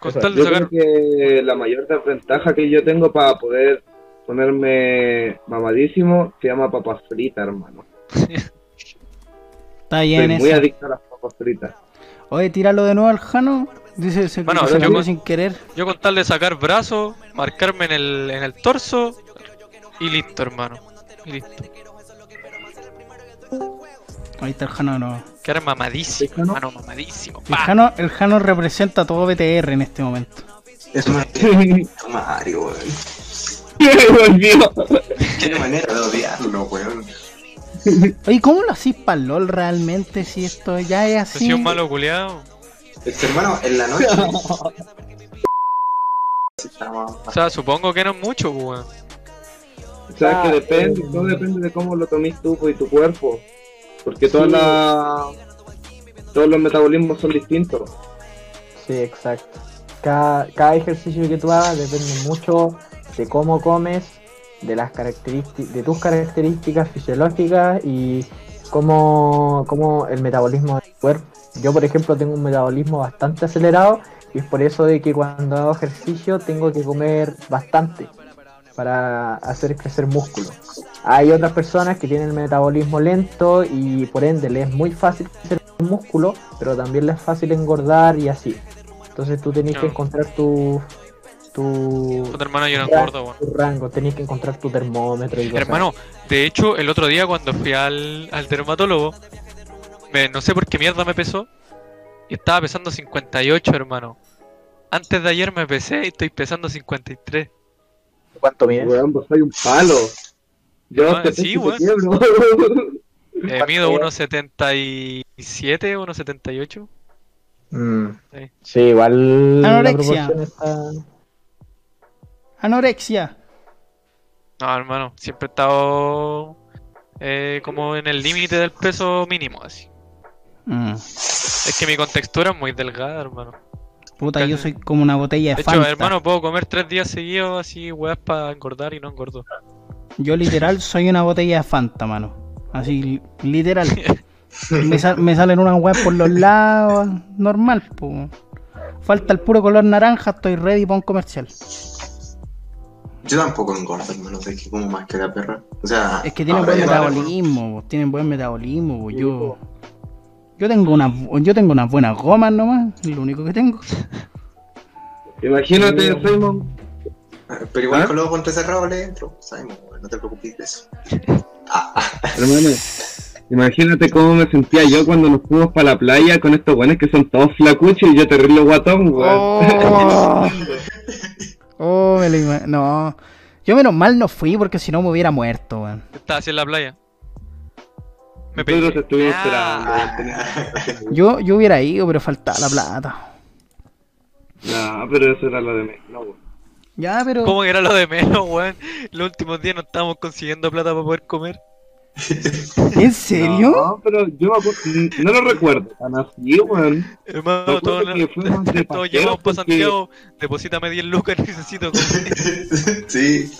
Con Eso tal de Yo sacar. creo que la mayor desventaja que yo tengo para poder ponerme mamadísimo se llama papas fritas, hermano. Está bien Soy muy adicto a las papas fritas. Oye, tíralo de nuevo al Jano. Dice se, Bueno, se yo con- sin querer. Yo con tal de sacar brazos, marcarme en el, en el torso y listo, hermano. Y listo. Ahí está el Jano no. Quedar mamadísimo, ¿El Jano? hermano, mamadísimo. El. Jano, el Jano representa todo BTR en este momento. Es más que <laughs> Mario, weón. <laughs> Volvió. Qué manera de odiarlo, weón. Oye, ¿cómo lo hacís para LOL realmente si esto ya es Soy así? un malo culiado. Este hermano, en la noche. <laughs> Sí, O sea, supongo que no es mucho, pues, weón. O sea, que depende, todo depende de cómo lo tomes tú pues, y tu cuerpo. Porque todas la- todos los metabolismos son distintos. Sí, exacto. Cada, cada ejercicio que tú hagas depende mucho de cómo comes, de las características, de tus características fisiológicas y cómo, cómo el metabolismo del cuerpo. Yo, por ejemplo, tengo un metabolismo bastante acelerado y es por eso de que cuando hago ejercicio tengo que comer bastante para hacer crecer músculo. Hay otras personas que tienen el metabolismo lento y por ende les es muy fácil crecer músculo, pero también les es fácil engordar y así. Entonces tú tenés que encontrar tu tu, hermano, yo no tu rango, tenés que encontrar tu termómetro y cosas Hermano, de hecho, el otro día cuando fui al, al dermatólogo, me- no sé por qué mierda me pesó, y estaba pesando 58, hermano. Antes de ayer me pesé y estoy pesando 53. así. ¿Cuánto mides? Weón, soy un palo. Yo Ah, te sí, weón. Eh, mido 1,77, 1,78. Mm. Sí, igual la Anorexia. proporción está... Anorexia. No, hermano, siempre he estado eh, como en el límite del peso mínimo, así. Mm. Es que mi contextura es muy delgada, hermano. Puta, yo soy como una botella de, De hecho, hermano, puedo comer tres días seguidos así, weas, para engordar y no engordo. Yo literal <laughs> soy una botella de Fanta, mano. Así, li- literal. <laughs> me, sal- me salen unas weas por los lados. Normal, po. Falta el puro color naranja, estoy ready para un comercial. Yo tampoco engordo, hermano, es que como más que la perra. O sea, Es que tienen buen metabolismo, tienen buen metabolismo. Yo, yo tengo unas yo tengo unas buenas gomas nomás, es lo único que tengo. Imagínate, Simon. Pero igual ¿Ah? con los guantes cerrados le entro. Sabemos, weón, no te preocupes de eso. <laughs> Hermano, imagínate cómo me sentía yo cuando nos fuimos para la playa con estos buenos que son todos flacuchos y yo terrible guatón, weón. Oh, <laughs> oh me lo ima- No, yo menos mal no fui porque si no me hubiera muerto, weón. Estaba así en la playa. Me estuvimos Ah. <laughs> Yo, yo hubiera ido, pero faltaba la plata. No, pero eso era lo de menos, weón. Ya, pero. ¿Cómo que era lo de menos, weón? Los últimos días no estábamos consiguiendo plata para poder comer. <laughs> ¿En serio? No, pero yo me acuerdo- no lo recuerdo tan así, weón. Hermano, <laughs> todos, paseo llegamos para Santiago, deposítame 10 lucas, <laughs> necesito comer. sí.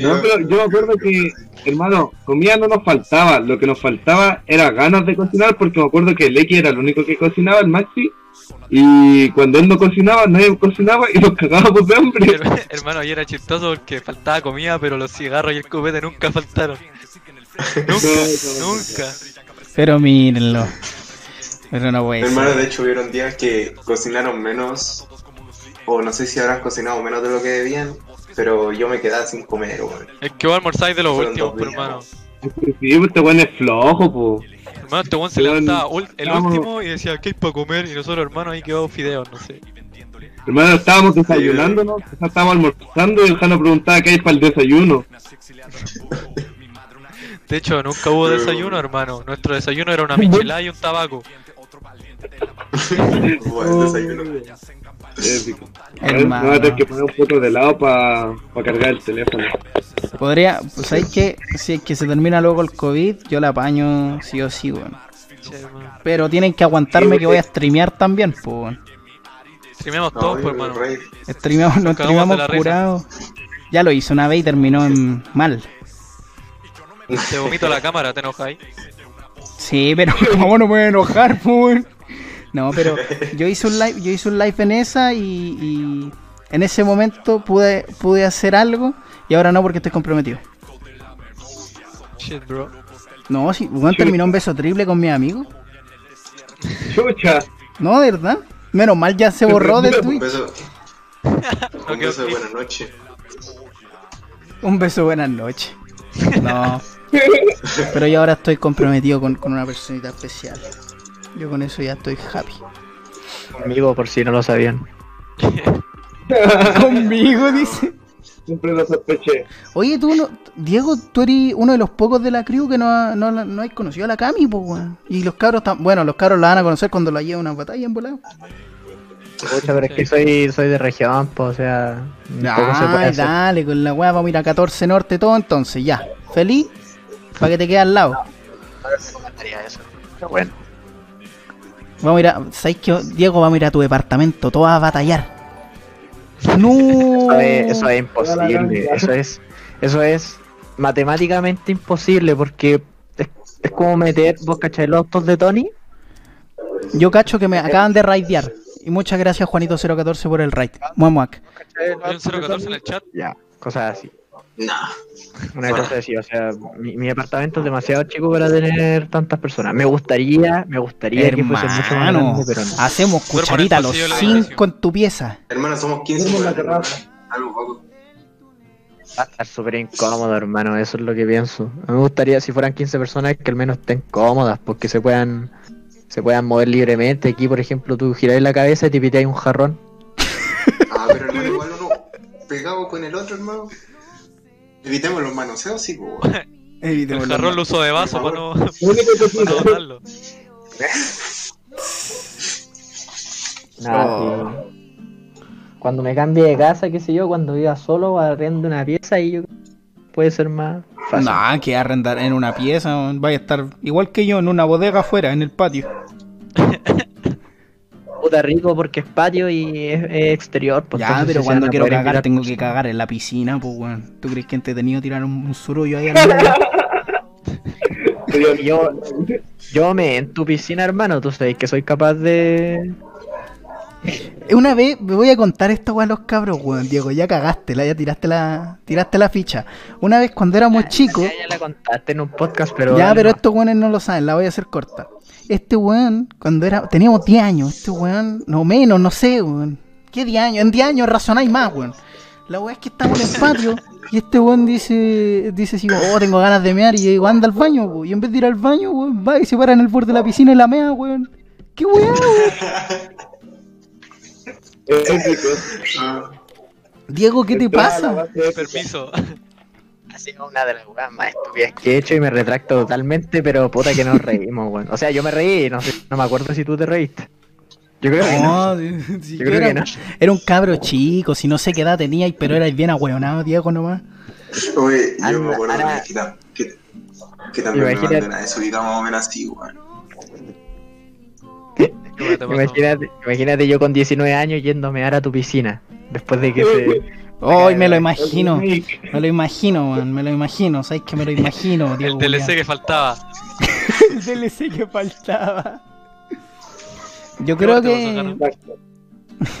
No, pero yo me acuerdo que, hermano, comida no nos faltaba. Lo que nos faltaba era ganas de cocinar, porque me acuerdo que Lecky era el único que cocinaba, el Maxi. Y cuando él no cocinaba, nadie cocinaba y nos cagábamos de hambre. Her- Hermano, ayer era chistoso porque faltaba comida, pero los cigarros y el copete nunca faltaron. <laughs> Nunca, No, no, no. nunca. Pero mírenlo. Pero no puede Hermano, de hecho, hubieron días que cocinaron menos. O no sé si habrán cocinado menos de lo que debían. Pero yo me quedaba sin comer, weón. Es que vos almorzáis de los Fueron últimos, pues, días. hermano. Sí, pues este weón es flojo, po. Hermano, este weón se levantaba el último y decía, ¿qué hay para comer? Y nosotros, hermano, ahí quedó fideos, no sé. Hermano, estábamos desayunándonos, o sea, estábamos almorzando y el Jano preguntaba qué hay para el desayuno. <laughs> De hecho, nunca hubo desayuno, hermano. Nuestro desayuno era una michelada y un tabaco. <laughs> Bueno, desayuno. Épico. Hermano. No va a tener que poner un poco de lado para cargar el teléfono. Podría, pues sabes que si es que se termina luego el COVID, yo la apaño sí o sí, weón. Pero tienen que aguantarme que voy a streamear también, pues, weón. Streameamos No, todos, pues, hermano. Streameamos, nos streameamos curados. Ya lo hice una vez y terminó en mal. Te vomito la cámara, ¿te enojáis? Sí, pero <laughs> ¿cómo no me voy a enojar, pues? No, pero yo hice un live, yo hice un live en esa y, y en ese momento pude, pude hacer algo y ahora no porque estoy comprometido. Shit, bro. No, si Juan terminó un beso triple con mi amigo. Chucha. No, de verdad. Menos mal ya se borró del <laughs> Un tweet. beso, un beso de ok. buena noche. Un beso buenas noches. No. <laughs> Pero yo ahora estoy comprometido con, con una personita especial. Yo con eso ya estoy happy. Conmigo, por si no lo sabían. <laughs> Conmigo, dice. Siempre lo sospeché. Oye, tú, no, Diego, tú eres uno de los pocos de la crew que no, ha- no, la- no has conocido a la Cami, pues, weón. Y los cabros, tam- bueno, los cabros la van a conocer cuando la lleve a una batalla en volado. Pucha, pero es que soy, soy de región, pues, o sea. poco se puede Ay, dale, con la weá vamos a ir a 14 Norte todo entonces, ya. ¿Feliz? Para que te quede al lado. Pero bueno. Vamos a ir a. ¿Sabes qué? Diego, vamos a ir a tu departamento, todos a batallar. No. Eso es, eso es imposible. Eso es, eso es matemáticamente imposible porque es, es como meter, vos cachai los autos de Tony. Yo cacho que me acaban de raidear. Y muchas gracias, Juanito014, por el raid. Muamuac. Hay un 014 en el chat. Ya, cosas así. Nah. Una cosa así, o sea, mi, mi apartamento es demasiado chico para tener tantas personas. Me gustaría, me gustaría que fuese mucho más Hermano, grande, pero no. hacemos cucharita los cinco en tu pieza. Hermano, somos 15 Duermo en la hermano. terraza. Algo poco. Va a estar súper incómodo, hermano, eso es lo que pienso. A mí me gustaría, si fueran 15 personas, que al menos estén cómodas, porque se puedan se puedan mover libremente. Aquí, por ejemplo, tú giráis la cabeza y te pitáis un jarrón. Ah, pero hermano, igual uno pegado con el otro, hermano. Evitemos los manoseos, sí, po. <laughs> El jarrón lo uso de vaso para no, <laughs> para. <laughs> Nada, Oh. Cuando me cambie de casa, qué sé yo, cuando viva solo, arrendo una pieza y yo puede ser más fácil. Nah, que arrendar en una pieza, vaya a estar igual que yo en una bodega afuera, en el patio. Puta rico porque es patio y es, es exterior. Pues ya, pero cuando quiero cagar tengo que personas. cagar en la piscina, pues weón. ¿Tú crees que he entretenido tirar un, un surullo ahí al? <laughs> Yo, yo me en tu piscina, hermano, tú sabes que soy capaz de. Una vez me voy a contar esto a los cabros, weón. Diego, ya cagaste, la, ya tiraste la, tiraste la ficha. Una vez cuando éramos chicos, Ya, ya la contaste en un podcast, pero. ya, pero no. estos weones no lo saben, la voy a hacer corta. Este weón, cuando era, teníamos 10 años, este weón, no menos, no sé, weón. ¿Qué 10 años? En 10 años razonáis más, weón. La weá es que estamos en el patio y este weón dice, dice así, oh, tengo ganas de mear y yo digo, anda al baño, weón. Y en vez de ir al baño, weón, va y se para en el borde de la piscina y la mea, weón. ¿Qué weón? <laughs> Diego, ¿qué te pasa? Permiso. Ha sido una de las weas más estúpidas que he hecho y me retracto totalmente, pero puta que nos reímos, weón. O sea, yo me reí, no sé, no me acuerdo si tú te reíste. Yo creo que no. No, si Yo creo era, que no. era un cabro chico, si no sé qué edad teníais, pero erais bien ahueonado, Diego, nomás. Oye, yo Ahora- me acuerdo ahora- que, que, que también me Imagínate- mandó una desubicada más o menos así, weón. Imagínate, imagínate yo con 19 años yéndome a tu piscina. Después de que <laughs> se. Hoy me lo imagino, me lo imagino, weón, me lo imagino, ¿sabes que me lo imagino, Diego? El DLC que faltaba. <laughs> El DLC que faltaba. Yo ¿Qué creo que...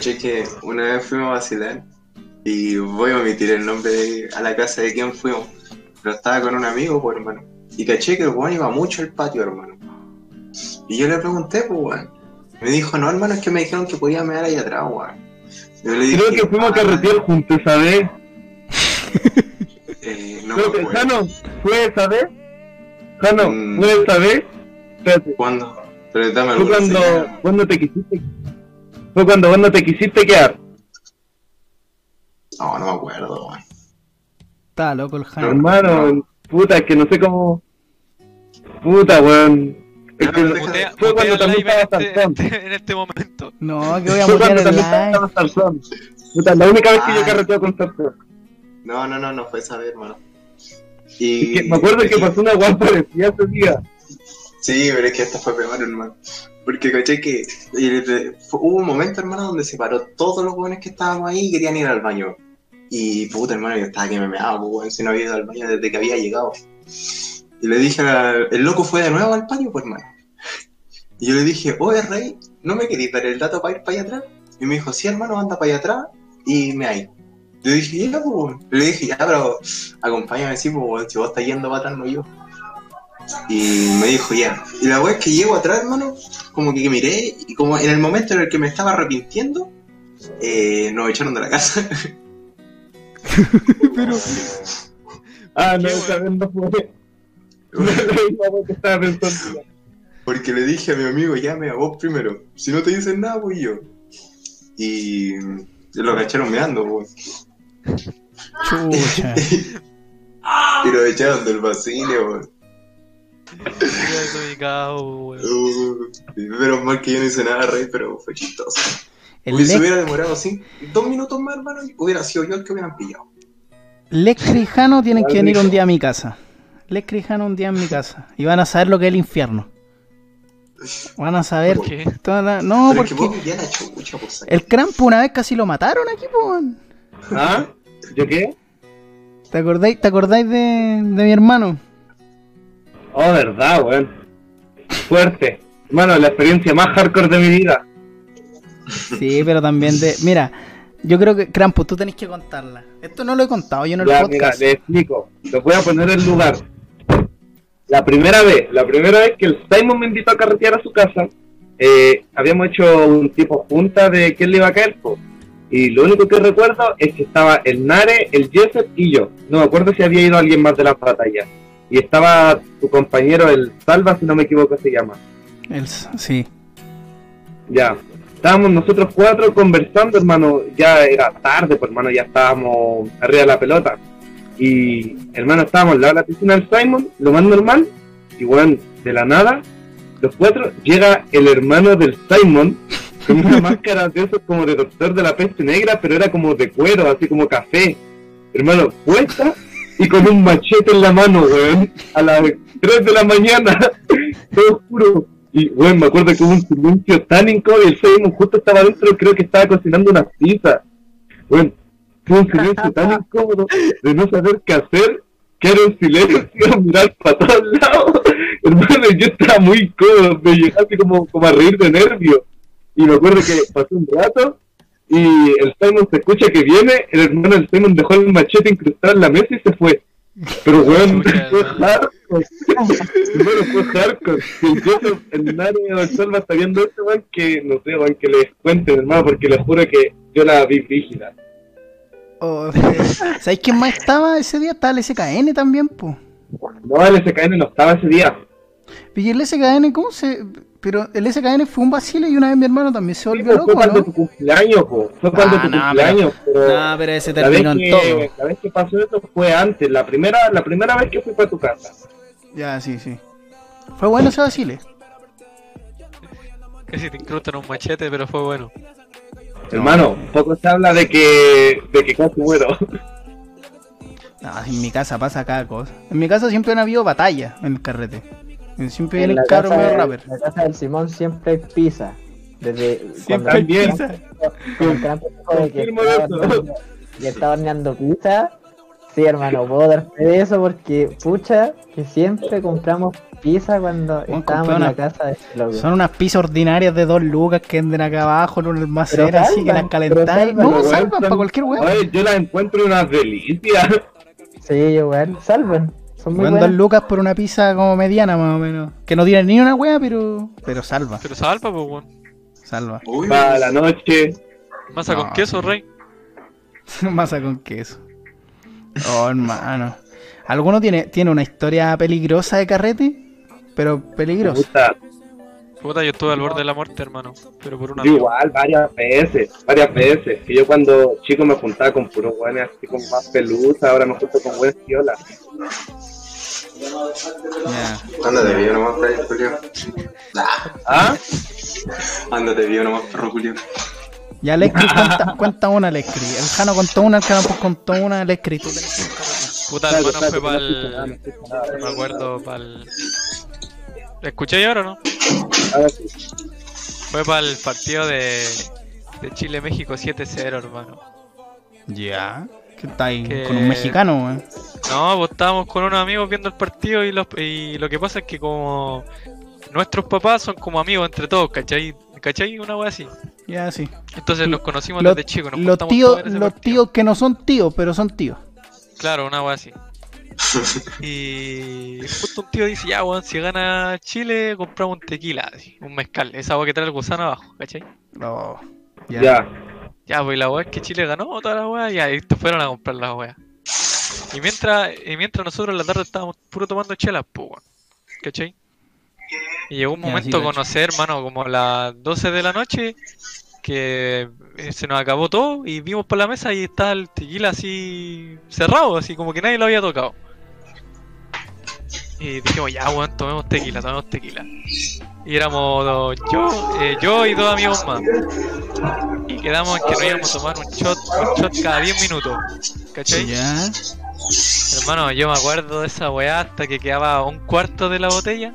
Che, que una vez fuimos a vacilar y voy a omitir el nombre de- a la casa de quién fuimos. Pero estaba con un amigo, pues, hermano. Y caché que el weón iba mucho al patio, hermano. Y yo le pregunté, pues, weón. Me dijo, no, hermano, es que me dijeron que podía mear ahí atrás, weón. Yo le dije, Creo que fuimos a "Ah, carretear juntos, ¿sabes? <laughs> eh, no me Creo que, acuerdo. Jano, ¿fue esa vez? Jano, Mm. ¿fue esa vez? Espérate, ¿Cuándo? Pero dame fue alguna cuando, señal. cuando te quisiste... Fue cuando vos no te quisiste quedar. No, no me acuerdo, weón. Está loco el Jano. Hermano, puta, es que no sé cómo... Puta, weón. Mutea, deja- fue cuando también estaba este, Sansón. en <laughs> este- en este momento. No, que voy a Fue cuando también estaba Sansón. Puta, la única vez que yo Ah. carreteo con Sansón. No, no, no, no fue esa vez, hermano. Es Y... que me acuerdo que pasó una guapa parecida ese día. Sí, pero es que esta fue peor, hermano. Porque caché que hubo un momento, hermano, donde se paró todos los jóvenes que estábamos ahí y querían ir al baño. Y puta, hermano, yo estaba que me meaba, pues, si no había ido al baño desde que había llegado. Y le dije, al- el loco fue de nuevo al baño, pues, hermano. Y yo le dije, oye, rey, ¿no me queréis dar el dato para ir para allá atrás? Y me dijo, sí, hermano, anda para allá atrás y me hay. Yo dije, ya, pues. Le dije, ya, pero acompáñame, sí, pues, si vos estás yendo para atrás, no yo. Y me dijo, ya. Y la weá es que llego atrás, hermano, como que miré, y como en el momento en el que me estaba arrepintiendo, eh, nos echaron de la casa. <laughs> Pero, Ah, no, esa vez no fue. Porque le dije a mi amigo, llame a vos primero. Si no te dicen nada, voy yo. Y lo cacharon meando, pues. chucha. <laughs> Y lo echaron del vacío. Uh, <laughs> Menos mal que yo no hice nada, rey, pero fue chistoso. El Lec- hubiera demorado cinco, dos minutos más, hermano, y hubiera sido yo el que hubieran pillado. Lecri y Jano tienen que venir un día a mi casa. Lecri y Jano un día en mi casa. Y van a saber lo que es el infierno. Van a saber ¿Por qué? toda la- No, pero es que porque vos ya la chucha, pues. el Crampo una vez casi lo mataron aquí, weón. ¿Ah? ¿Yo qué? ¿Te acordáis, te acordáis de, de mi hermano? Oh, verdad, weón. Fuerte. Hermano, la experiencia más hardcore de mi vida. Sí, pero también de. Mira, yo creo que, Crampo, tú tenés que contarla. Esto no lo he contado yo en el Ya, mira, podcast. le explico. Lo voy a poner en lugar. La primera vez, la primera vez que el Simon me invitó a carretear a su casa, eh, habíamos hecho un tipo junta de quién le iba a caer, po. Y lo único que recuerdo es que estaba el Nare, el Jessup y yo. No me acuerdo si había ido alguien más de las batallas. Y estaba tu compañero, el Salva, si no me equivoco se llama. El- sí. Ya. Estábamos nosotros cuatro conversando, hermano. Ya era tarde, pues, hermano, ya estábamos arriba de la pelota. Y, hermano, estábamos al lado de la piscina del Simon, lo más normal. Y, bueno, de la nada, los cuatro, llega el hermano del Simon con una <laughs> máscara de esos como de doctor de la peste negra, pero era como de cuero, así como café. Hermano, puesta y con un machete en la mano, weón. A las 3 de la mañana, <laughs> todo oscuro. Y, weón, me acuerdo que hubo un silencio tan incómodo y el Simon justo estaba adentro, creo que estaba cocinando una pizza. Weón, fue un silencio tan incómodo de no saber qué hacer, que era un silencio, mirar para todos lados. <laughs> Hermano, yo estaba muy incómodo, me llegué así como, como a reír de nervio. Y me acuerdo que pasó un rato y el Simon se escucha que viene, el hermano del Simon dejó el machete incrustado en la mesa y se fue. Pero weón, fue hardcore. Hermano, fue hardcore. El Joseph, el Nare o el Salva está viendo esto, weón, que no sé, weón, que les cuenten, hermano, porque les juro que yo la vi rígida. Oh, ¿Sabéis quién más estaba ese día? Estaba el SKN también, po. No, el SKN no estaba ese día. Y el SKN, ¿cómo se.? Pero el SKN fue un vacile y una vez mi hermano también se volvió loco, fue cuando ¿no? tu cumpleaños, po. Fue cuando Ah, tu no, cumpleaños, pero, No, pero ese terminó en todo. que, la vez que pasó eso fue antes, la primera, la primera vez que fui para tu casa. Ya, sí, sí. Fue bueno ese vacile. Casi te incrustan un machete, pero fue bueno. Hermano, poco se habla de que, de que casi muero. No, en mi casa pasa cada cosa. En mi casa siempre han habido batallas en el carrete. Y Siempre viene En el casa medio rapper. En la casa del Simón siempre hay pizza. Desde <laughs> cuando hay pizza. Confirmo eso. que estaba horneando pizza. Sí, hermano, puedo dar fe de eso porque, pucha, que siempre compramos pizza cuando estábamos en la una- casa de loco. Son unas pizzas ordinarias de dos lucas que venden acá abajo en un almacén Pero así que las calentáis. No, weón, salvan para cualquier weón. Oye, yo las encuentro unas delicias. Sí, igual, salvan. Son muy Weón, dos buenas. lucas por una pizza como mediana más o menos. Que no tiene ni una wea, pero. Pero salva, Pero salva, pues, weón. salva. Uy, Para la noche. Masa No, con queso, rey. <laughs> Masa con queso. Oh, hermano. ¿Alguno tiene, tiene una historia peligrosa de carrete? Pero peligrosa. Puta, Puta, yo estuve al borde de la muerte, hermano. Pero por una igual, varias veces, varias veces. Que yo cuando chico me juntaba con puros buenos así con más pelusa, ahora me junto con buenas piolas. Ya. Ándate bien nomás, Freddy, Julio. ¿Ah? Ándate bien nomás, perro Julio. Ya, Lecri, cuenta, cuenta una, Lecri. El Jano contó una, el Jano pues contó una, Lecri. Tú tenés. Puta, Claro, hermano, fue para el. No me acuerdo, para el. ¿Escuché ahora o no? Ahora sí. Fue para el partido de. De Chile-México 7-0, hermano. Ya. ¿Qué está ahí? Que- Con un mexicano, weón. No, pues estábamos con unos amigos viendo el partido y, los, y lo que pasa es que como nuestros papás son como amigos entre todos, ¿cachai? ¿Cachai? Una wea así. Ya, sí. Entonces nos conocimos Los- desde chicos. Nos Los tíos, los tíos que no son tíos, pero son tíos. Claro, una wea así. Y justo un tío dice, ya weón, si gana Chile, compramos un tequila, así, un mezcal, esa agua que trae el gusano abajo, ¿cachai? No. Ya. Ya. Ya, pues la weá es que Chile ganó toda la weá, ya, y estos fueron a comprar la weá. Y mientras, y mientras nosotros en la tarde estábamos puro tomando chelas, pues weón, ¿cachai? Y llegó un momento, conocer, hermano, como a las 12 de la noche, que eh, se nos acabó todo y vimos por la mesa y estaba el tequila así cerrado, así como que nadie lo había tocado. Y dijimos, ya, weón, tomemos tequila, tomemos tequila. Y éramos dos- yo, eh, yo y dos amigos más. Y quedamos en que nos íbamos a tomar un shot, un shot cada 10 minutos. ¿Cachai? Ya. Hermano, yo me acuerdo de esa weá hasta que quedaba un cuarto de la botella.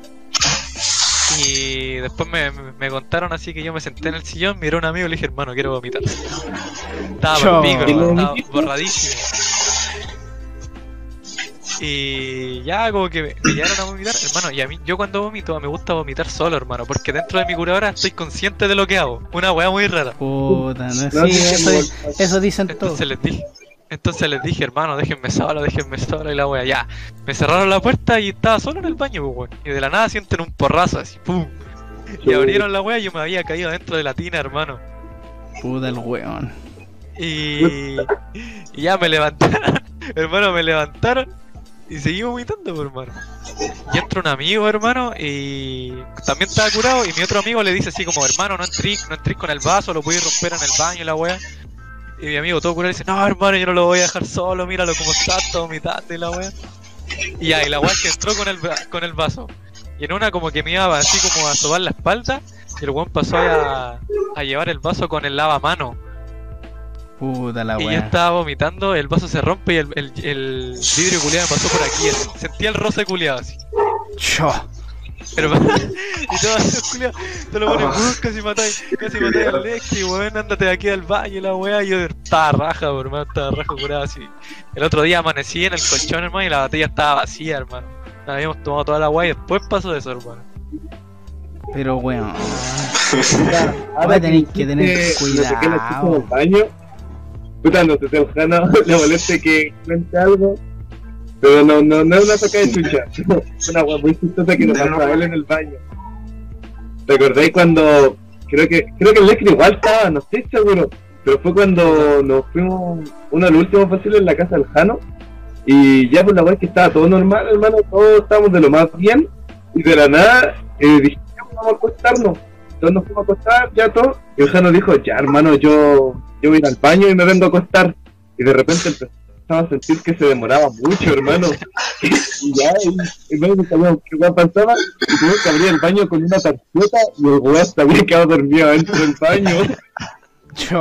Y después me, me- contaron así que yo me senté en el sillón, miré a un amigo y le dije, hermano, quiero vomitar. Estaba pico, ¿Y hermano, lo estaba borradísimo. Y ya como que me, me llevaron a vomitar, hermano, y a mí, yo cuando vomito me gusta vomitar solo, hermano, porque dentro de mi curadora estoy consciente de lo que hago. Una weá muy rara. Puta, no, No, sí, eso, eso dicen todos. Entonces les dije, entonces les dije, hermano, déjenme solo, déjenme solo y la wea, ya. Me cerraron la puerta y estaba solo en el baño, pues, weón. Y de la nada sienten un porrazo así, pum. Y abrieron la wea y yo me había caído dentro de la tina, hermano. Puta el weón. Y, y ya me levantaron, <laughs> hermano, me levantaron y seguí vomitando, pues, hermano. Y entra un amigo, hermano, y también estaba curado. Y mi otro amigo le dice así como, hermano, no entrís, no entrís con el vaso, lo podéis romper en el baño y la wea. Y mi amigo todo curado dice, no, hermano, yo no lo voy a dejar solo, míralo como está, todo vomitando y la wea. Y y la wea es que entró con el, con el vaso. Y en una como que me iba así como a sobar la espalda, y el weón pasó a, a llevar el vaso con el lavamano. Puta la Y yo weá. estaba vomitando, el vaso se rompe y el, el, el vidrio culiado me pasó por aquí. así. Sentía el roce culiado así. Cho. Hermano, <laughs> y todo culiado, te lo pones, "Uh, casi matáis, casi matáis al Lexi, weón, ándate de aquí al valle, la weá, y yo estaba raja, weón, hermano, estaba raja curado así. El otro día amanecí en el colchón, hermano, y la botella estaba vacía, hermano. Habíamos tomado toda la weá y después pasó eso, hermano. Pero weón. <laughs> Ahora tenéis que tener Eh, me saqué la chucha del cuidado. baño. Puta, no sé si a Ojana le moleste que cuente algo. Pero no, no, no es una saca de chucha. <laughs> Es una wea muy chistosa que nos pasó a él en el baño. ¿Recordáis cuando.? Creo que creo que el Lecri igual estaba, no estoy seguro. Pero fue cuando nos fuimos uno de los últimos posibles en la casa del Jano. Y ya por la wea que estaba todo normal, hermano, todos estábamos de lo más bien. Y de la nada, eh, dijimos, vamos a acostarnos. Entonces nos fuimos a acostar, ya todo. Y el Jano dijo, ya hermano, yo, yo voy a ir al baño y me vengo a acostar. Y de repente empezaba a sentir que se demoraba mucho, hermano. y ya, y, y no sabíamos qué weá pasaba. Y tuve que abrir el baño con una tarjeta y el weá se había quedado dormido dentro del baño. Cho.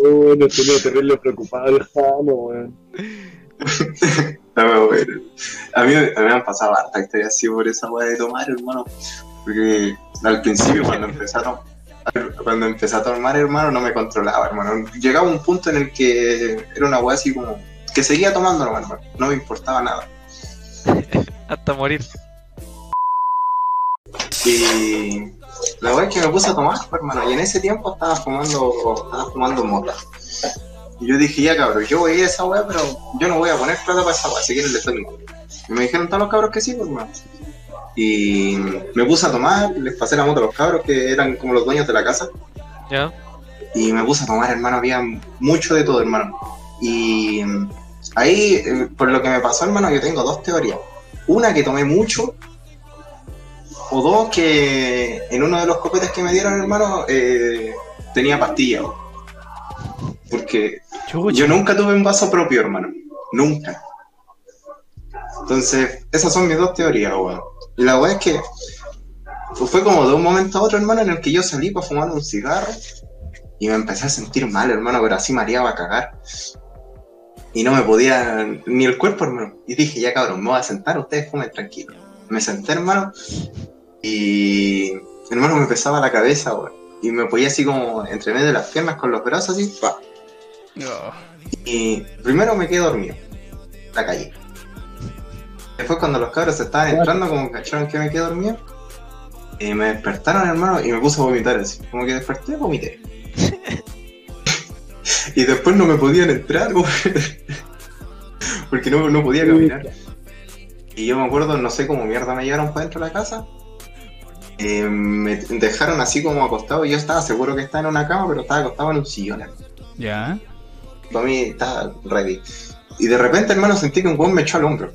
Oh, nos tenía terrible preocupado el Jano, weón. No me bueno. A mí, a mí me han pasado harta historias así por esa weá de tomar, hermano. Porque al principio, cuando tomar, <laughs> cuando empecé a tomar, hermano, no me controlaba, hermano. Llegaba un punto en el que era una weá así como que seguía tomando, hermano. No me importaba nada. <laughs> Hasta morir. Y la weá es que me puse a tomar, pues, hermano. Y en ese tiempo estaba fumando, estaba fumando mota. Y yo dije, ya cabrón, yo voy a esa weá, pero yo no voy a poner plata para esa weá, si quieren le estoy Y me dijeron todos los cabros que sí, pues, hermano. Y me puse a tomar, les pasé la moto a los cabros que eran como los dueños de la casa. ¿Ya? Y me puse a tomar, hermano, había mucho de todo, hermano. Y ahí, eh, por lo que me pasó, hermano, yo tengo dos teorías. Una que tomé mucho, o dos que en uno de los copetes que me dieron, hermano, eh, tenía pastillas. Porque Chucha. yo nunca tuve un vaso propio, hermano. Nunca. Entonces, esas son mis dos teorías, weón. Y la weá es que fue como de un momento a otro, hermano, en el que yo salí para fumar un cigarro y me empecé a sentir mal, hermano, pero así mareaba a cagar. Y no me podía ni el cuerpo, hermano. Y dije, ya cabrón, me voy a sentar, ustedes fumen tranquilo. Me senté, hermano, y hermano me pesaba la cabeza, weón. Y me ponía así como entre medio de las piernas con los brazos así, pa. Oh. Y primero me quedé dormido. La calle. Después cuando los cabros se estaban entrando, como cacharon que me quedé dormido, Y me despertaron, hermano, y me puse a vomitar así. Como que desperté, vomité. <laughs> y después no me podían entrar, <laughs> porque no, no podía caminar. Y yo me acuerdo, no sé cómo mierda me llevaron para dentro de la casa. Eh, me dejaron así como acostado. y Yo estaba seguro que estaba en una cama, pero estaba acostado en un sillón. Ya. Para mí estaba ready. Y de repente, hermano, sentí que un weón me echó al hombro.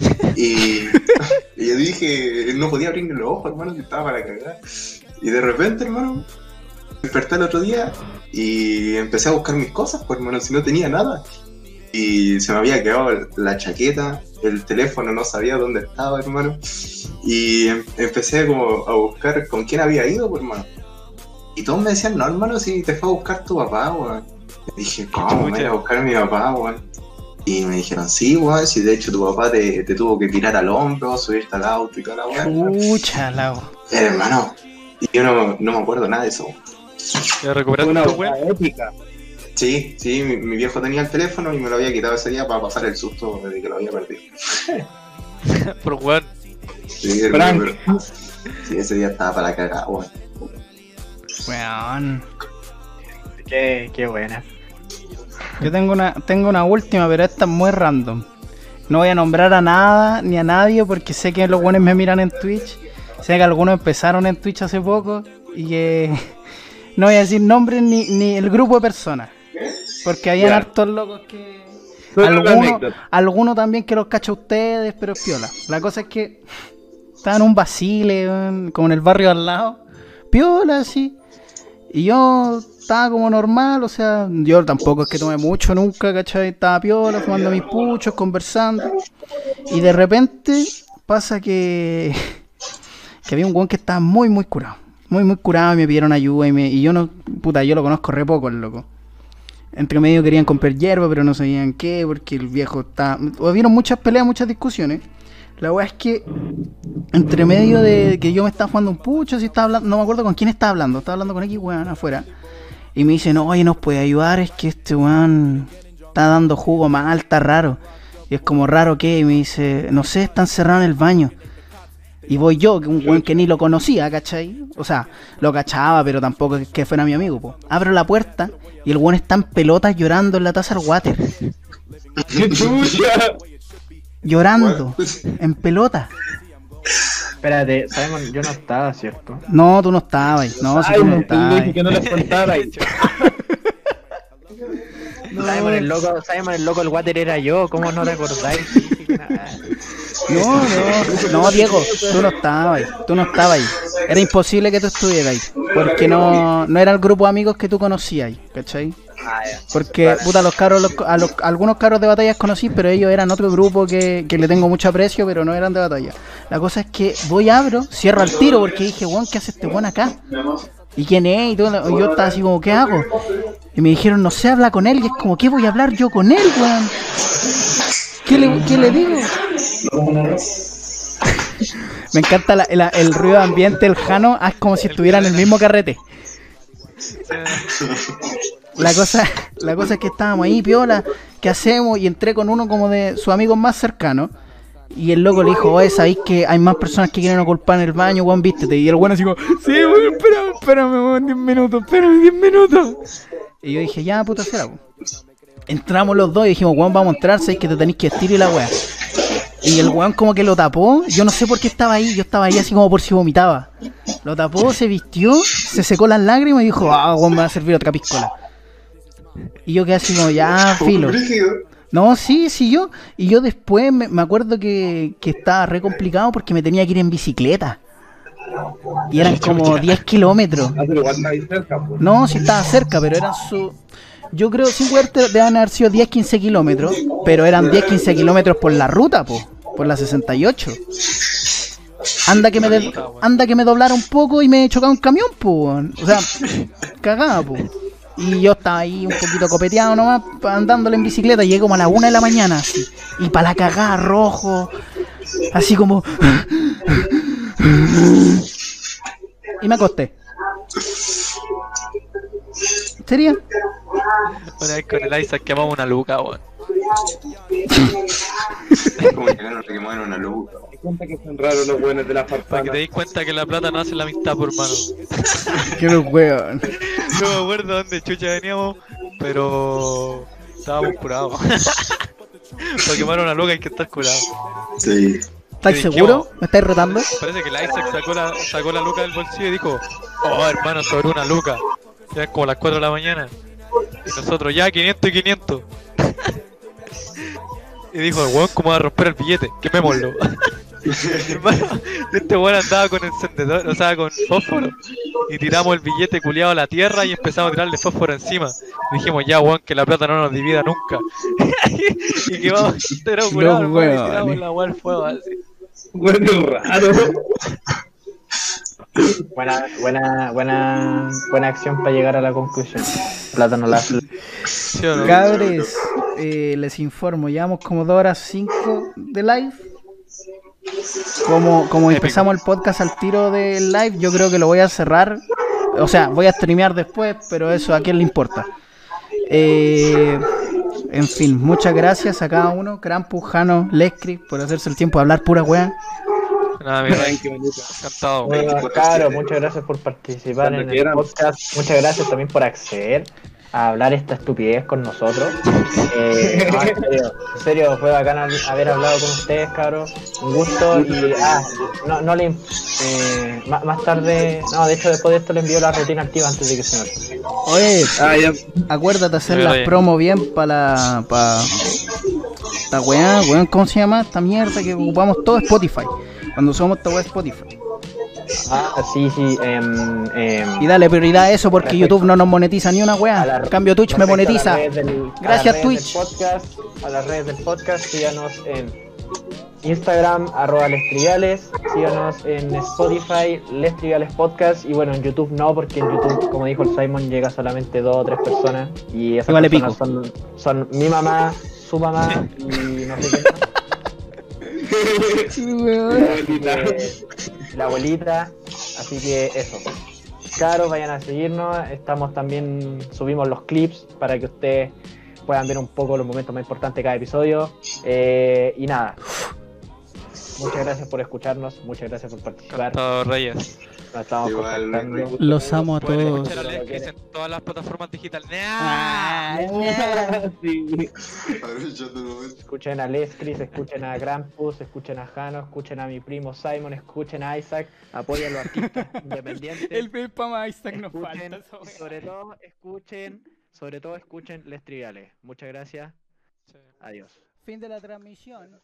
<laughs> Y, <laughs> y yo dije, no podía abrir los ojos, hermano, que estaba para cagar. Y de repente, hermano, desperté el otro día y empecé a buscar mis cosas, pues, hermano, si no tenía nada. Y se me había quedado la chaqueta, el teléfono no sabía dónde estaba, hermano. Y em- empecé como a buscar con quién había ido, pues, hermano. Y todos me decían, no, hermano, si te fue a buscar tu papá, weón. Dije, ¿cómo me voy a buscar a mi papá, weón? Y me dijeron, sí, weón, si de hecho tu papá te, te tuvo que tirar al hombro, subirte al auto y toda la lao. Hermano, y yo no, no me acuerdo nada de eso. Ya recuperaste Una weá épica. Sí, sí, mi, mi viejo tenía el teléfono y me lo había quitado ese día para pasar el susto de que lo había perdido. <laughs> Por weón. Sí, pero- sí, ese día estaba para cagar, weón. Weón. Qué, qué buena. Yo tengo una, tengo una última, pero esta es muy random. No voy a nombrar a nada ni a nadie porque sé que los buenos me miran en Twitch. Sé que algunos empezaron en Twitch hace poco y que <laughs> no voy a decir nombres ni, ni el grupo de personas. Porque habían Ya. hartos locos que. Algunos alguno también que los cacha a ustedes, pero es piola. La cosa es que <laughs> estaba en un basile, como en el barrio al lado. Piola, así. Y yo estaba como normal, o sea, yo tampoco es que tomé mucho nunca, ¿cachai? Estaba piola, fumando mis puchos, conversando. Y de repente pasa que, <laughs> que había un weón que estaba muy, muy curado. Muy, muy curado y me pidieron ayuda y, me, y yo no, puta, yo lo conozco re poco, el loco. Entre medio querían comprar hierba, pero no sabían qué, porque el viejo está... Hubieron muchas peleas, muchas discusiones. La weá es que entre medio de que yo me estaba jugando un pucho, si estaba hablando, no me acuerdo con quién estaba hablando, estaba hablando con X weón afuera. Y me dicen, oye, nos puede ayudar, es que este weón está dando jugo mal, está raro. Y es como raro que, y me dice, no sé, está encerrado en el baño. Y voy yo, que un weón que ni lo conocía, ¿cachai? O sea, lo cachaba, pero tampoco que fuera mi amigo, po. Abro la puerta y el weón está en pelotas llorando en la taza del water. <laughs> ¡Qué Llorando, en pelotas. Espérate, Simon, yo no estaba, ¿cierto? No, tú no estabas, no, si tú no no, estabas. que no les contara. Simon el loco, Simon el loco, el water era yo, ¿cómo no te acordáis? No, no, no, Diego, tú no estabas, tú no estabas ahí. Era imposible que tú estuvieras ahí, porque no, no era el grupo de amigos que tú conocías ahí, ¿cachai? Porque, puta, los carros, los- a los, algunos carros de batallas conocí, pero ellos eran otro grupo que, que le tengo mucho aprecio, pero no eran de batalla. La cosa es que voy, abro, cierro al tiro, porque dije, weón, ¿qué hace este weón acá? ¿Y quién es? Y todo, y yo estaba así como, ¿qué hago? Y me dijeron, no sé, habla con él, y es como, ¿qué voy a hablar yo con él, weón? ¿Qué le, qué le digo? <laughs> Me encanta la- la- el ruido de ambiente, el jano, es como si estuviera en el mismo carrete. La cosa, la cosa es que estábamos ahí, piola, ¿qué hacemos? Y entré con uno como de sus amigos más cercanos. Y el loco le dijo, oye, ¿sabéis que hay más personas que quieren oculpar en el baño, weón? Vístete. Y el weón así como, sí, weón, espérame, espérame, weón, 10 minutos, espérame, 10 minutos. Y yo dije, ya, puta será, weón. Entramos los dos y dijimos, weón, vamos a entrar, sabéis que te tenéis que vestir y la weá. Y el weón como que lo tapó, yo no sé por qué estaba ahí, yo estaba ahí así como por si vomitaba. Lo tapó, se vistió, se secó las lágrimas y dijo, ah, weón, me va a servir otra piscola. Y yo quedé así como, ya, <laughs> filo. No, sí, sí, yo. Y yo después me, me acuerdo que, que estaba re complicado porque me tenía que ir en bicicleta. Y eran como 10 kilómetros. Ah. No, sí estaba cerca, pero eran su... Yo creo, sin huerte, deben haber sido 10, 15 kilómetros, pero eran 10, 15 kilómetros por la ruta, po, por la 68. Anda que me de- anda que me doblara un poco y me chocaba un camión, po. O sea, <laughs> cagada, po. Y yo estaba ahí un poquito copeteado nomás, andándole en bicicleta, llegué como a la una de la mañana, así. Y para la cagada, rojo, así como... Y me acosté. ¿Sería? Una vez con el Isaac quemamos una luca, weón. <laughs> Es como llegar a que mueven una luz. Me cuenta que son raros los buenos de la Para que te des cuenta que la plata no hace la amistad, por mano. <laughs> Que los weón. <laughs> No me acuerdo dónde chucha veníamos, pero estábamos curados. <laughs> Para quemar una loca hay que estar curado. Sí. ¿Estáis seguro? ¿Me estáis retando? Parece que el Isaac sacó la, sacó la luca del bolsillo y dijo, oh hermano, sobre una luca. Eran como las 4 de la mañana. Y nosotros, ya, 500 y 500. Y dijo, weón, ¿cómo va a romper el billete? Quemémoslo. <laughs> hermano, este weón andaba con encendedor, o sea, con fósforo. Y tiramos el billete culiado a la tierra y empezamos a tirarle fósforo encima. Y dijimos, ya, weón, que la plata no nos divida nunca. <laughs> y que vamos a estar curado, hermano, y tiramos la weá al fuego así. Bueno, raro. Buena, buena, buena, buena acción para llegar a la conclusión. Plata no la ¿Sí o no? Cabres, eh, les informo, llevamos como 2 horas 5 de live. Como, como empezamos el podcast al tiro del live, yo creo que lo voy a cerrar. O sea, voy a streamear después, pero eso a quién le importa. Eh, en fin, muchas gracias a cada uno, Krampus, Jano, Lescri, por hacerse el tiempo de hablar pura weá. Nada, mira, Ay, qué bonito. encantado. Bueno, 24/7. Caro, muchas gracias por participar Cuando en quieran. el podcast. Muchas gracias también por acceder a hablar esta estupidez con nosotros. Eh, <laughs> no, en serio, en serio, fue bacán hab- haber hablado con ustedes, cabros. Un gusto. Y ah, no, no le. Eh, más, más tarde, no, de hecho, después de esto le envío la rutina activa antes de que se me olvide. Oye, Ah, ya. acuérdate hacer las promo bien para la. Pa... La weá, weón, ¿cómo se llama? Esta mierda que ocupamos todo Spotify. Cuando somos weá Spotify. Ah, sí, sí. em, Y dale prioridad a eso porque YouTube no nos monetiza ni una weá. En cambio Twitch me monetiza. del- Gracias, Twitch. podcast, a las redes del podcast, síganos en Instagram, arroba Les Triviales, síganos en Spotify, Les Triviales Podcast, y bueno, en YouTube no, porque en YouTube, como dijo el Simon, llega solamente dos o tres personas, y esas vale personas son, son mi mamá, su mamá, y no sé qué más. La abuelita, así que eso. Claro, vayan a seguirnos, estamos también, subimos los clips para que ustedes puedan ver un poco los momentos más importantes de cada episodio. Eh, y nada, muchas gracias por escucharnos, muchas gracias por participar. Encantado, Reyes. Nos estamos Igual, contactando. Los amo a todos. escuchar a Lescris en todas las plataformas digitales. Ah, Sí. Escuchen a Leskris, escuchen a Grampus, escuchen a Jano, escuchen a mi primo Simon, escuchen a Isaac, apoyen a los artistas <laughs> independientes. El Peppa Isaac nos falta. sobre todo escuchen, sobre todo escuchen Les Triviales. Muchas gracias. Adiós. Fin de la transmisión.